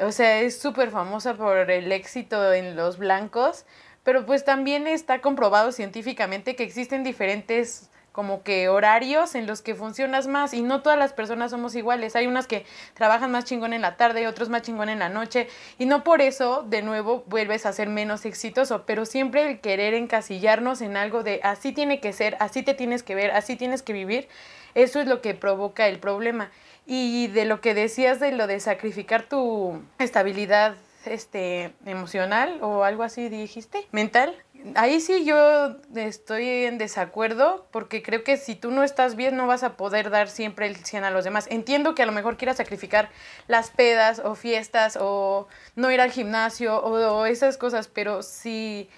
o sea, es súper famosa por el éxito en los blancos, pero pues también está comprobado científicamente que existen diferentes como que horarios en los que funcionas más y no todas las personas somos iguales. Hay unas que trabajan más chingón en la tarde, otros más chingón en la noche y no por eso de nuevo vuelves a ser menos exitoso, pero siempre el querer encasillarnos en algo de así tiene que ser, así te tienes que ver, así tienes que vivir, eso es lo que provoca el problema. Y de lo que decías de lo de sacrificar tu estabilidad este emocional o algo así dijiste, mental. Ahí sí yo estoy en desacuerdo porque creo que si tú no estás bien no vas a poder dar siempre el 100 a los demás. Entiendo que a lo mejor quieras sacrificar las pedas o fiestas o no ir al gimnasio o, o esas cosas, pero si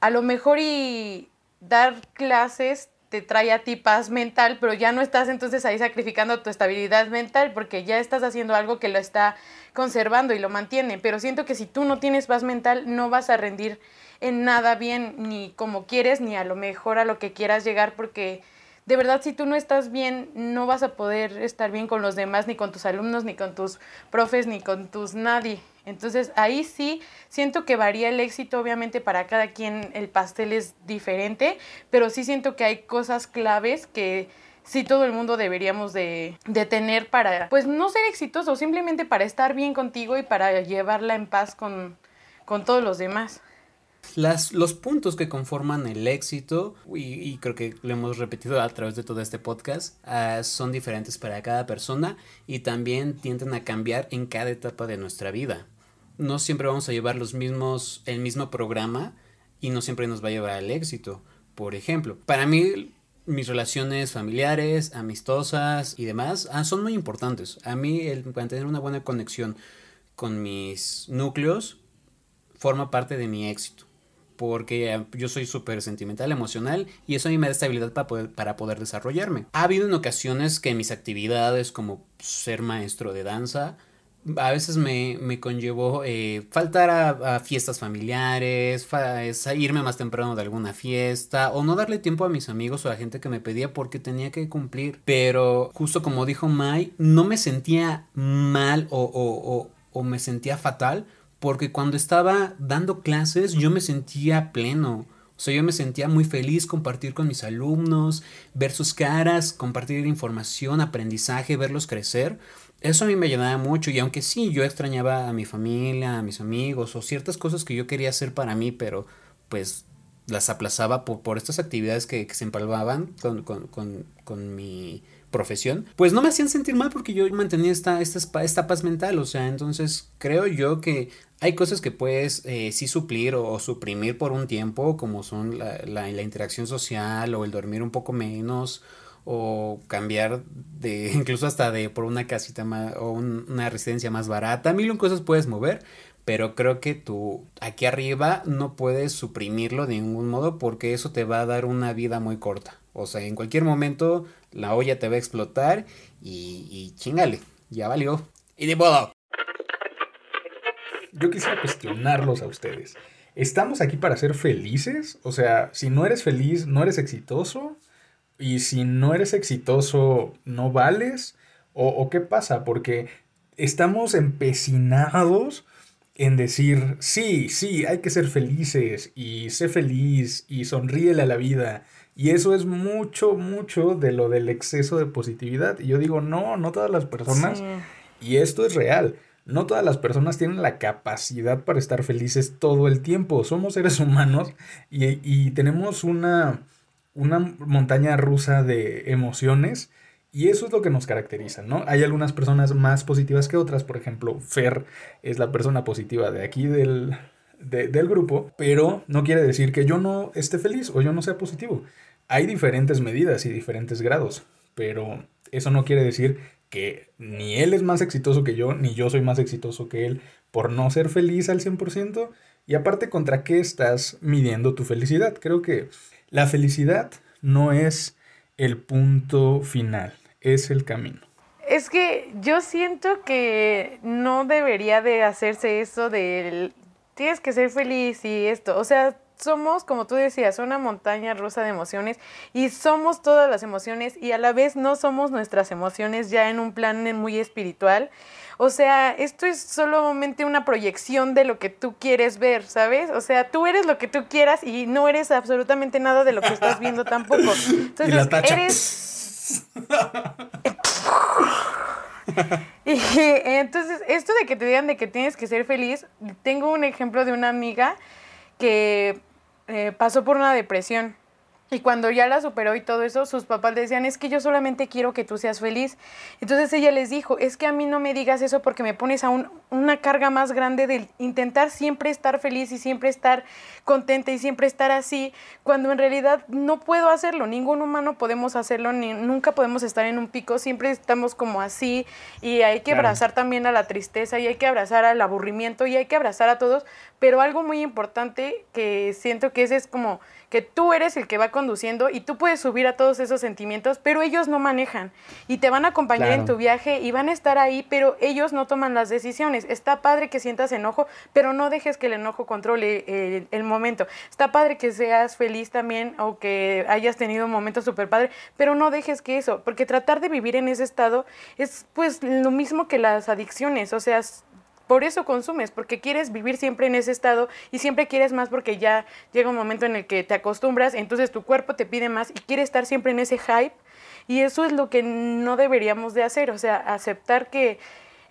a lo mejor y dar clases te trae a ti paz mental, pero ya no estás entonces ahí sacrificando tu estabilidad mental porque ya estás haciendo algo que lo está conservando y lo mantiene. Pero siento que si tú no tienes paz mental, no vas a rendir en nada bien, ni como quieres, ni a lo mejor a lo que quieras llegar, porque de verdad si tú no estás bien, no vas a poder estar bien con los demás, ni con tus alumnos, ni con tus profes, ni con tus nadie. Entonces ahí sí siento que varía el éxito, obviamente para cada quien el pastel es diferente, pero sí siento que hay cosas claves que sí todo el mundo deberíamos de, tener para, pues no ser exitoso, simplemente para estar bien contigo y para llevarla en paz con, con todos los demás. Las, los puntos que conforman el éxito, y, creo que lo hemos repetido a través de todo este podcast, ah, son diferentes para cada persona y también tienden a cambiar en cada etapa de nuestra vida. No siempre vamos a llevar los mismos, el mismo programa y no siempre nos va a llevar al éxito. Por ejemplo, para mí mis relaciones familiares, amistosas y demás ah, son muy importantes. A mí el mantener una buena conexión con mis núcleos forma parte de mi éxito. Porque yo soy súper sentimental, emocional y eso a mí me da estabilidad para poder, para poder desarrollarme. Ha habido en ocasiones que mis actividades como ser maestro de danza a veces me, me conllevó eh, faltar a, fiestas familiares, irme más temprano de alguna fiesta o no darle tiempo a mis amigos o a la gente que me pedía porque tenía que cumplir. Pero justo como dijo Mai, no me sentía mal o, o, o me sentía fatal porque cuando estaba dando clases yo me sentía pleno. O sea, yo me sentía muy feliz compartir con mis alumnos, ver sus caras, compartir información, aprendizaje, verlos crecer. Eso a mí me llenaba mucho y aunque sí, yo extrañaba a mi familia, a mis amigos o ciertas cosas que yo quería hacer para mí, pero pues las aplazaba por, por estas actividades que, se empalmaban con, con, con, con mi profesión, pues no me hacían sentir mal porque yo mantenía esta, esta, esta paz mental, o sea, entonces creo yo que hay cosas que puedes eh, sí suplir o, suprimir por un tiempo, como son la, la, interacción social o el dormir un poco menos o cambiar de incluso hasta de por una casita más o una residencia más barata, mil cosas puedes mover, pero creo que tú aquí arriba no puedes suprimirlo de ningún modo porque eso te va a dar una vida muy corta. O sea, en cualquier momento la olla te va a explotar y, y chingale, ya valió. Y de modo. Yo quisiera cuestionarlos a ustedes. ¿Estamos aquí para ser felices? O sea, si no eres feliz, no eres exitoso. Y si no eres exitoso, no vales. ¿O, o qué pasa? Porque estamos empecinados en decir, sí, sí, hay que ser felices y sé feliz y sonríele a la vida y eso es mucho, mucho de lo del exceso de positividad. Y yo digo, no, no todas las personas, y esto es real, no todas las personas tienen la capacidad para estar felices todo el tiempo. Somos seres humanos y, tenemos una, una montaña rusa de emociones. Y eso es lo que nos caracteriza, ¿no? Hay algunas personas más positivas que otras, por ejemplo, Fer es la persona positiva de aquí del, del grupo, pero no quiere decir que yo no esté feliz o yo no sea positivo hay diferentes medidas y diferentes grados, pero eso no quiere decir que ni él es más exitoso que yo, ni yo soy más exitoso que él por no ser feliz al 100%. Y aparte, ¿contra qué estás midiendo tu felicidad? Creo que la felicidad no es el punto final, es el camino. Es que yo siento que no debería de hacerse eso de tienes que ser feliz y esto. O sea, somos, como tú decías, una montaña rusa de emociones y somos todas las emociones y a la vez no somos nuestras emociones ya en un plan muy espiritual. O sea, esto es solamente una proyección de lo que tú quieres ver, ¿sabes? O sea, tú eres lo que tú quieras y no eres absolutamente nada de lo que estás viendo tampoco. Entonces, eres... y entonces, esto de que te digan de que tienes que ser feliz, tengo un ejemplo de una amiga que eh, pasó por una depresión. Y cuando ya la superó y todo eso, sus papás le decían, es que yo solamente quiero que tú seas feliz. Entonces ella les dijo, es que a mí no me digas eso porque me pones a una carga más grande de intentar siempre estar feliz y siempre estar contenta y siempre estar así, cuando en realidad no puedo hacerlo. Ningún humano podemos hacerlo, ni, nunca podemos estar en un pico, siempre estamos como así y hay que abrazar también a la tristeza y hay que abrazar al aburrimiento y hay que abrazar a todos. Pero algo muy importante que siento que ese es como que tú eres el que va conduciendo y tú puedes subir a todos esos sentimientos, pero ellos no manejan y te van a acompañar en tu viaje y van a estar ahí, pero ellos no toman las decisiones. Está padre que sientas enojo, pero no dejes que el enojo controle el, el momento. Está padre que seas feliz también o que hayas tenido un momento súper padre, pero no dejes que eso, porque tratar de vivir en ese estado es pues lo mismo que las adicciones, o sea, por eso consumes, porque quieres vivir siempre en ese estado y siempre quieres más porque ya llega un momento en el que te acostumbras, entonces tu cuerpo te pide más y quiere estar siempre en ese hype y eso es lo que no deberíamos de hacer, o sea, aceptar que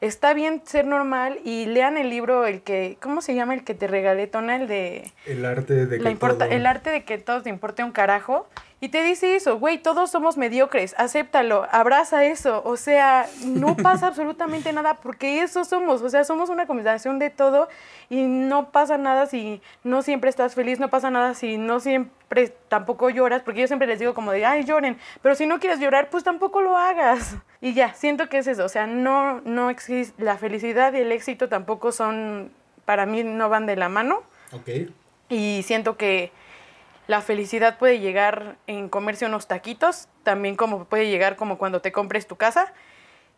está bien ser normal y lean el libro, el que, ¿cómo se llama? El que te regalé, Tona, el de... El arte de que importa, El arte de que todo te importe un carajo. Y te dice eso, güey, todos somos mediocres, acéptalo, abraza eso, o sea, no pasa absolutamente nada porque eso somos, o sea, somos una combinación de todo y no pasa nada si no siempre estás feliz, no pasa nada si no siempre tampoco lloras, porque yo siempre les digo como de, ay, lloren, pero si no quieres llorar, pues tampoco lo hagas. Y ya, siento que es eso, o sea, no, no existe, la felicidad y el éxito tampoco son, para mí no van de la mano. Ok. Y siento que la felicidad puede llegar en comerse unos taquitos, también como puede llegar como cuando te compres tu casa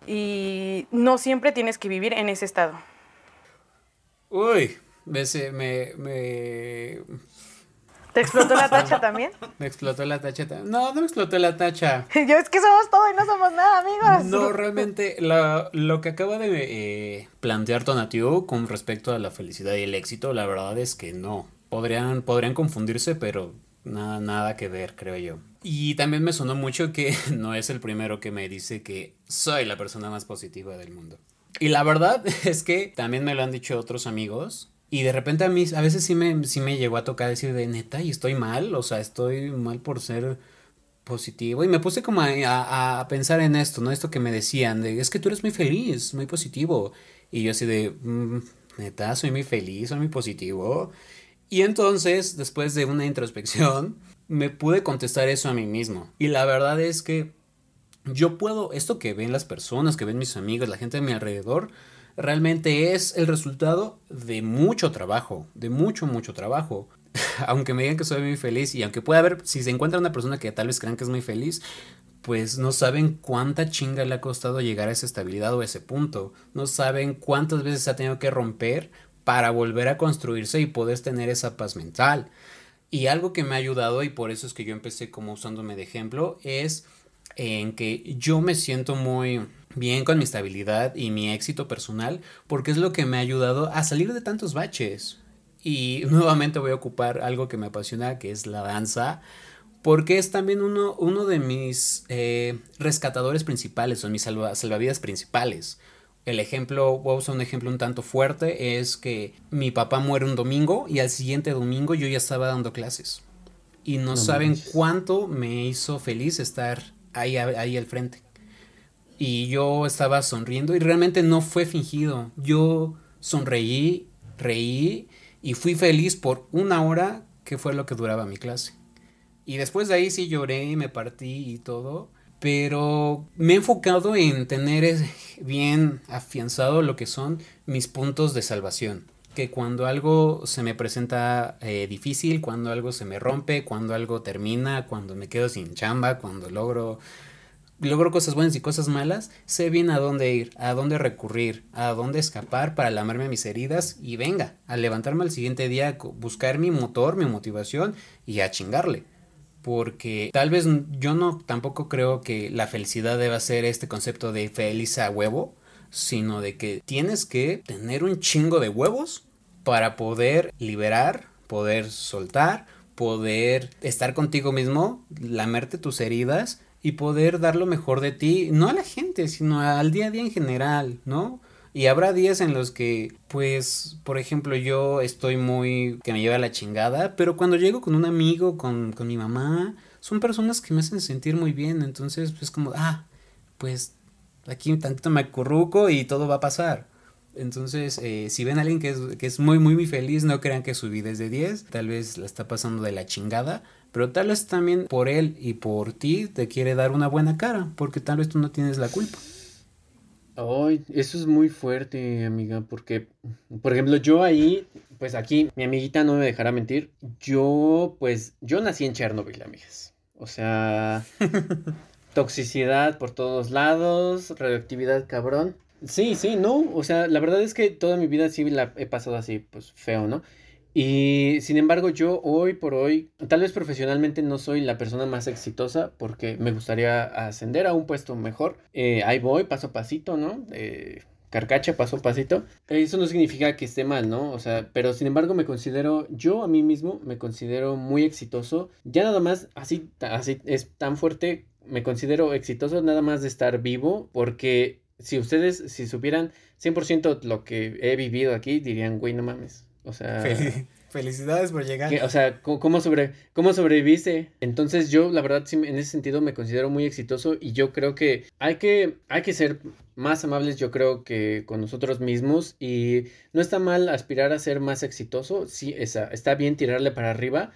y no siempre tienes que vivir en ese estado. Uy, me, me... ¿Te explotó la tacha también? Me explotó la tacha también. No, no me explotó la tacha. Yo es que somos todo y no somos nada, amigos. No, realmente lo que acaba de eh, plantear Tonatiuh con respecto a la felicidad y el éxito, la verdad es que no podrían, podrían confundirse, pero nada, nada que ver, creo yo. Y también me sonó mucho que no es el primero que me dice que soy la persona más positiva del mundo. Y la verdad es que también me lo han dicho otros amigos. Y de repente a mí, a veces sí me, sí me llegó a tocar decir de neta, y estoy mal, o sea, estoy mal por ser positivo. Y me puse como a, a, pensar en esto, ¿no? Esto que me decían, de es que tú eres muy feliz, muy positivo. Y yo así de, mm, neta, soy muy feliz, soy muy positivo. Y entonces, después de una introspección, me pude contestar eso a mí mismo. Y la verdad es que yo puedo, esto que ven las personas, que ven mis amigos, la gente de mi alrededor, realmente es el resultado de mucho trabajo, de mucho, mucho trabajo. aunque me digan que soy muy feliz y aunque pueda haber, si se encuentra una persona que tal vez crean que es muy feliz, pues no saben cuánta chinga le ha costado llegar a esa estabilidad o a ese punto. No saben cuántas veces ha tenido que romper para volver a construirse y poder tener esa paz mental. Y algo que me ha ayudado, y por eso es que yo empecé como usándome de ejemplo, es en que yo me siento muy bien con mi estabilidad y mi éxito personal, porque es lo que me ha ayudado a salir de tantos baches. Y nuevamente voy a ocupar algo que me apasiona, que es la danza, porque es también uno, uno de mis eh, rescatadores principales, o mis salvavidas principales. El ejemplo, voy a usar un ejemplo un tanto fuerte, es que mi papá muere un domingo y al siguiente domingo yo ya estaba dando clases. Y no, saben cuánto me hizo feliz estar ahí, ahí al frente. Y yo estaba sonriendo y realmente no fue fingido. Yo sonreí, reí y fui feliz por una hora que fue lo que duraba mi clase. Y después de ahí sí lloré y me partí y todo pero me he enfocado en tener bien afianzado lo que son mis puntos de salvación. Que cuando algo se me presenta eh, difícil, cuando algo se me rompe, cuando algo termina, cuando me quedo sin chamba, cuando logro, logro cosas buenas y cosas malas, sé bien a dónde ir, a dónde recurrir, a dónde escapar para lamarme mis heridas y venga, a levantarme al siguiente día, buscar mi motor, mi motivación y a chingarle porque tal vez yo no tampoco creo que la felicidad deba ser este concepto de feliz a huevo, sino de que tienes que tener un chingo de huevos para poder liberar, poder soltar, poder estar contigo mismo, lamerte tus heridas y poder dar lo mejor de ti, no a la gente, sino al día a día en general, ¿no? Y habrá días en los que, pues, por ejemplo, yo estoy muy que me lleva la chingada, pero cuando llego con un amigo, con, con mi mamá, son personas que me hacen sentir muy bien. Entonces, pues como, ah, pues aquí tantito me acurruco y todo va a pasar. Entonces, eh, si ven a alguien que es, que es muy, muy, muy feliz, no crean que su vida es de 10, tal vez la está pasando de la chingada, pero tal vez también por él y por ti te quiere dar una buena cara, porque tal vez tú no tienes la culpa. Ay, eso es muy fuerte, amiga, porque, por ejemplo, yo ahí, pues aquí, mi amiguita no me dejará mentir, yo, pues, yo nací en Chernobyl, amigas. O sea, toxicidad por todos lados, radioactividad cabrón. Sí, sí, no, o sea, la verdad es que toda mi vida sí la he pasado así, pues, feo, ¿no? Y sin embargo, yo hoy por hoy, tal vez profesionalmente no soy la persona más exitosa porque me gustaría ascender a un puesto mejor. Eh, ahí voy, paso a pasito, ¿no? Eh, carcacha, paso a pasito. Eso no significa que esté mal, ¿no? O sea, pero sin embargo me considero, yo a mí mismo me considero muy exitoso. Ya nada más, así, así es tan fuerte, me considero exitoso nada más de estar vivo porque si ustedes, si supieran 100% lo que he vivido aquí, dirían, güey, no mames. O sea... Felicidades por llegar. o sea, ¿cómo, sobre, ¿cómo sobreviviste? Entonces yo, la verdad, sí, en ese sentido me considero muy exitoso y yo creo que hay que, hay que ser más amables, yo creo que con nosotros mismos y no está mal aspirar a ser más exitoso, sí, esa, está bien tirarle para arriba,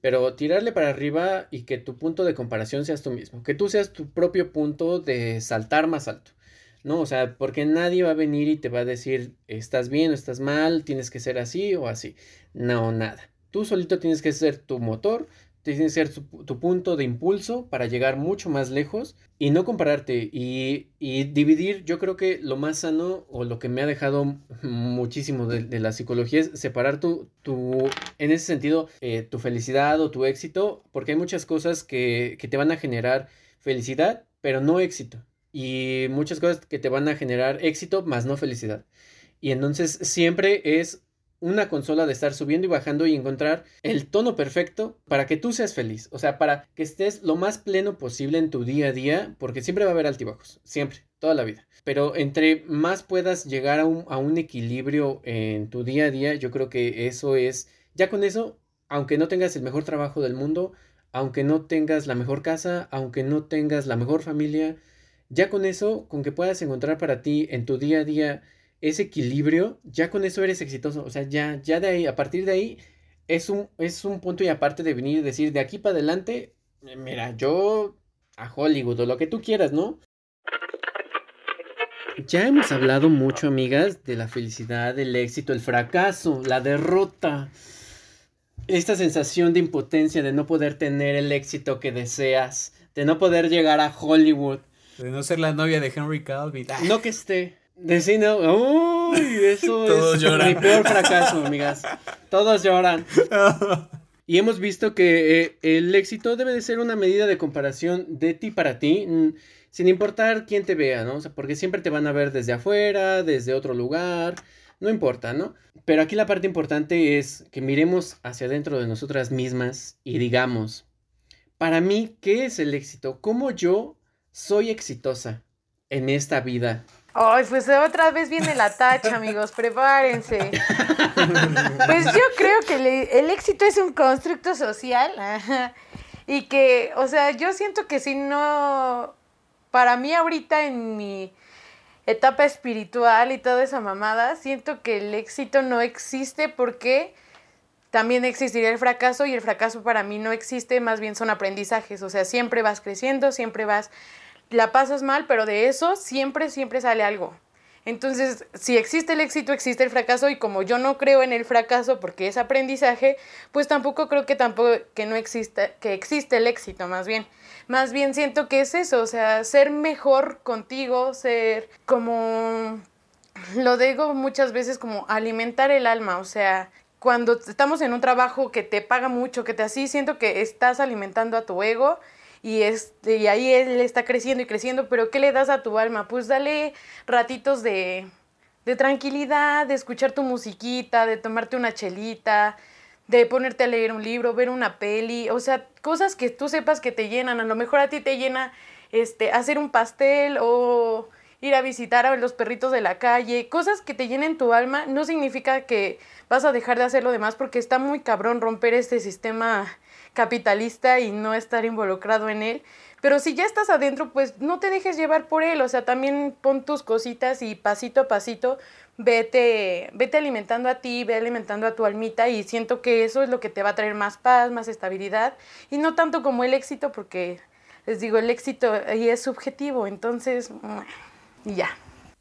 pero tirarle para arriba y que tu punto de comparación seas tú mismo, que tú seas tu propio punto de saltar más alto. ¿No? O sea, porque nadie va a venir y te va a decir, estás bien o estás mal, tienes que ser así o así. No, nada. Tú solito tienes que ser tu motor, tienes que ser tu, punto de impulso para llegar mucho más lejos y no compararte y, dividir. Yo creo que lo más sano o lo que me ha dejado muchísimo de, la psicología es separar tu, tu en ese sentido, eh, tu felicidad o tu éxito, porque hay muchas cosas que, que te van a generar felicidad, pero no éxito y muchas cosas que te van a generar éxito más no felicidad. Y entonces siempre es una consola de estar subiendo y bajando y encontrar el tono perfecto para que tú seas feliz. O sea, para que estés lo más pleno posible en tu día a día, porque siempre va a haber altibajos, siempre, toda la vida. Pero entre más puedas llegar a un, a un equilibrio en tu día a día, yo creo que eso es, ya con eso, aunque no tengas el mejor trabajo del mundo, aunque no tengas la mejor casa, aunque no tengas la mejor familia, ya con eso, con que puedas encontrar para ti en tu día a día ese equilibrio, ya con eso eres exitoso. O sea, ya, ya de ahí, a partir de ahí, es un, es un punto y aparte de venir y decir, de aquí para adelante, eh, mira, yo a Hollywood o lo que tú quieras, ¿no? Ya hemos hablado mucho, amigas, de la felicidad, el éxito, el fracaso, la derrota. Esta sensación de impotencia, de no poder tener el éxito que deseas, de no poder llegar a Hollywood. De no ser la novia de Henry Calvin. No que esté. De sí, no. Uy, eso es mi peor fracaso, amigas. Todos lloran. Y hemos visto que eh, el éxito debe de ser una medida de comparación de ti para ti, mm, sin importar quién te vea, ¿no? O sea, porque siempre te van a ver desde afuera, desde otro lugar, no importa, ¿no? Pero aquí la parte importante es que miremos hacia adentro de nosotras mismas y digamos, para mí, ¿qué es el éxito? ¿Cómo yo soy exitosa en esta vida? Ay, pues otra vez viene la tacha, amigos, prepárense. Pues yo creo que el éxito es un constructo social y que, o sea, yo siento que si no, para mí ahorita en mi etapa espiritual y toda esa mamada, siento que el éxito no existe porque también existiría el fracaso y el fracaso para mí no existe, más bien son aprendizajes, o sea, siempre vas creciendo, siempre vas la pasas mal, pero de eso siempre, siempre sale algo. Entonces, si existe el éxito, existe el fracaso y como yo no creo en el fracaso porque es aprendizaje, pues tampoco creo que tampoco que no exista que existe el éxito, más bien. Más bien siento que es eso, o sea, ser mejor contigo, ser como lo digo muchas veces como alimentar el alma, o sea, cuando estamos en un trabajo que te paga mucho, que te así, siento que estás alimentando a tu ego y, este, y ahí él está creciendo y creciendo, pero ¿qué le das a tu alma? Pues dale ratitos de, de tranquilidad, de escuchar tu musiquita, de tomarte una chelita, de ponerte a leer un libro, ver una peli, o sea, cosas que tú sepas que te llenan, a lo mejor a ti te llena este, hacer un pastel o ir a visitar a los perritos de la calle, cosas que te llenen tu alma, no significa que vas a dejar de hacer lo demás porque está muy cabrón romper este sistema capitalista y no estar involucrado en él. Pero si ya estás adentro, pues no te dejes llevar por él, o sea, también pon tus cositas y pasito a pasito vete, vete alimentando a ti, ve alimentando a tu almita y siento que eso es lo que te va a traer más paz, más estabilidad y no tanto como el éxito porque les digo, el éxito ahí es subjetivo, entonces ya.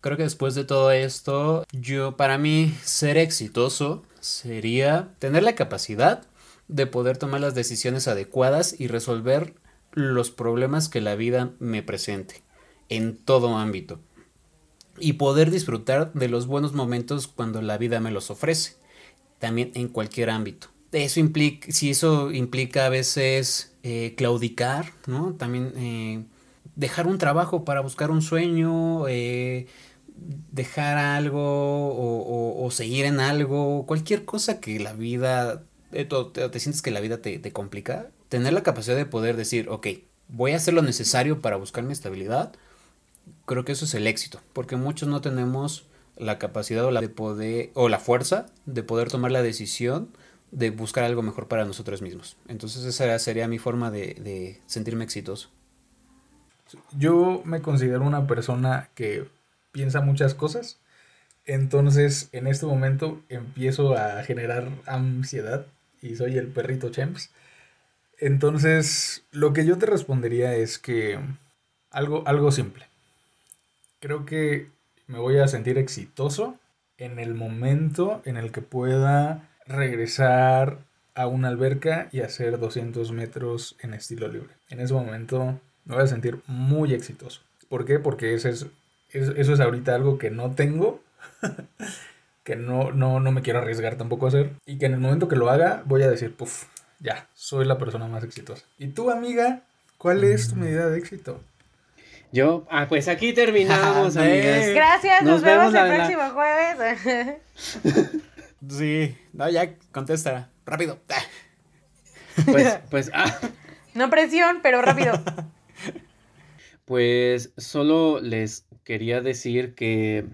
Creo que después de todo esto, yo para mí ser exitoso sería tener la capacidad de poder tomar las decisiones adecuadas y resolver los problemas que la vida me presente en todo ámbito. Y poder disfrutar de los buenos momentos cuando la vida me los ofrece también en cualquier ámbito. Eso implica si eso implica a veces eh, claudicar no también eh, dejar un trabajo para buscar un sueño eh, dejar algo o, o, seguir en algo cualquier cosa que la vida eh, te, sientes que la vida te, te, complica, tener la capacidad de poder decir, ok, voy a hacer lo necesario para buscar mi estabilidad, creo que eso es el éxito, porque muchos no tenemos la capacidad o la de poder o la fuerza de poder tomar la decisión de buscar algo mejor para nosotros mismos. Entonces esa sería mi forma de, de sentirme exitoso. Yo me considero una persona que piensa muchas cosas. Entonces, en este momento empiezo a generar ansiedad y soy el perrito Champs. Entonces, lo que yo te respondería es que algo, algo simple. Creo que me voy a sentir exitoso en el momento en el que pueda regresar a una alberca y hacer 200 metros en estilo libre. En ese momento me voy a sentir muy exitoso. ¿Por qué? Porque ese es, eso es ahorita algo que no tengo, que no, no, no me quiero arriesgar tampoco a hacer, y que en el momento que lo haga voy a decir, puff, ya, soy la persona más exitosa. ¿Y tú, amiga, cuál es tu mm. medida de éxito? Yo, ah, pues aquí terminamos, amigas. Gracias, nos, vemos, el próximo jueves. sí, no, ya contesta, rápido. Pues, pues, ah. No presión, pero rápido. Pues solo les quería decir que,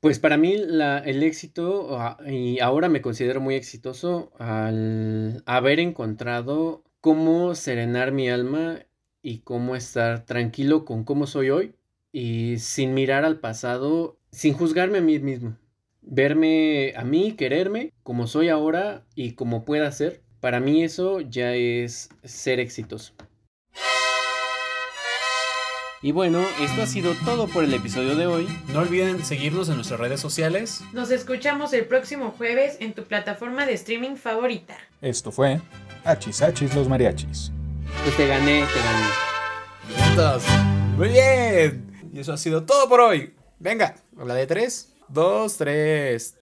pues para mí el éxito, ah, y ahora me considero muy exitoso al haber encontrado cómo serenar mi alma y cómo estar tranquilo con cómo soy hoy y sin mirar al pasado, sin juzgarme a mí mismo. Verme a mí, quererme como soy ahora y como pueda ser. Para mí eso ya es ser exitoso. Y bueno, esto ha sido todo por el episodio de hoy. No olviden seguirnos en nuestras redes sociales. Nos escuchamos el próximo jueves en tu plataforma de streaming favorita. Esto fue Hachis Hachis los Mariachis. Pues te gané, te gané. Muy bien. Y eso ha sido todo por hoy. Venga, habla de tres, dos, tres.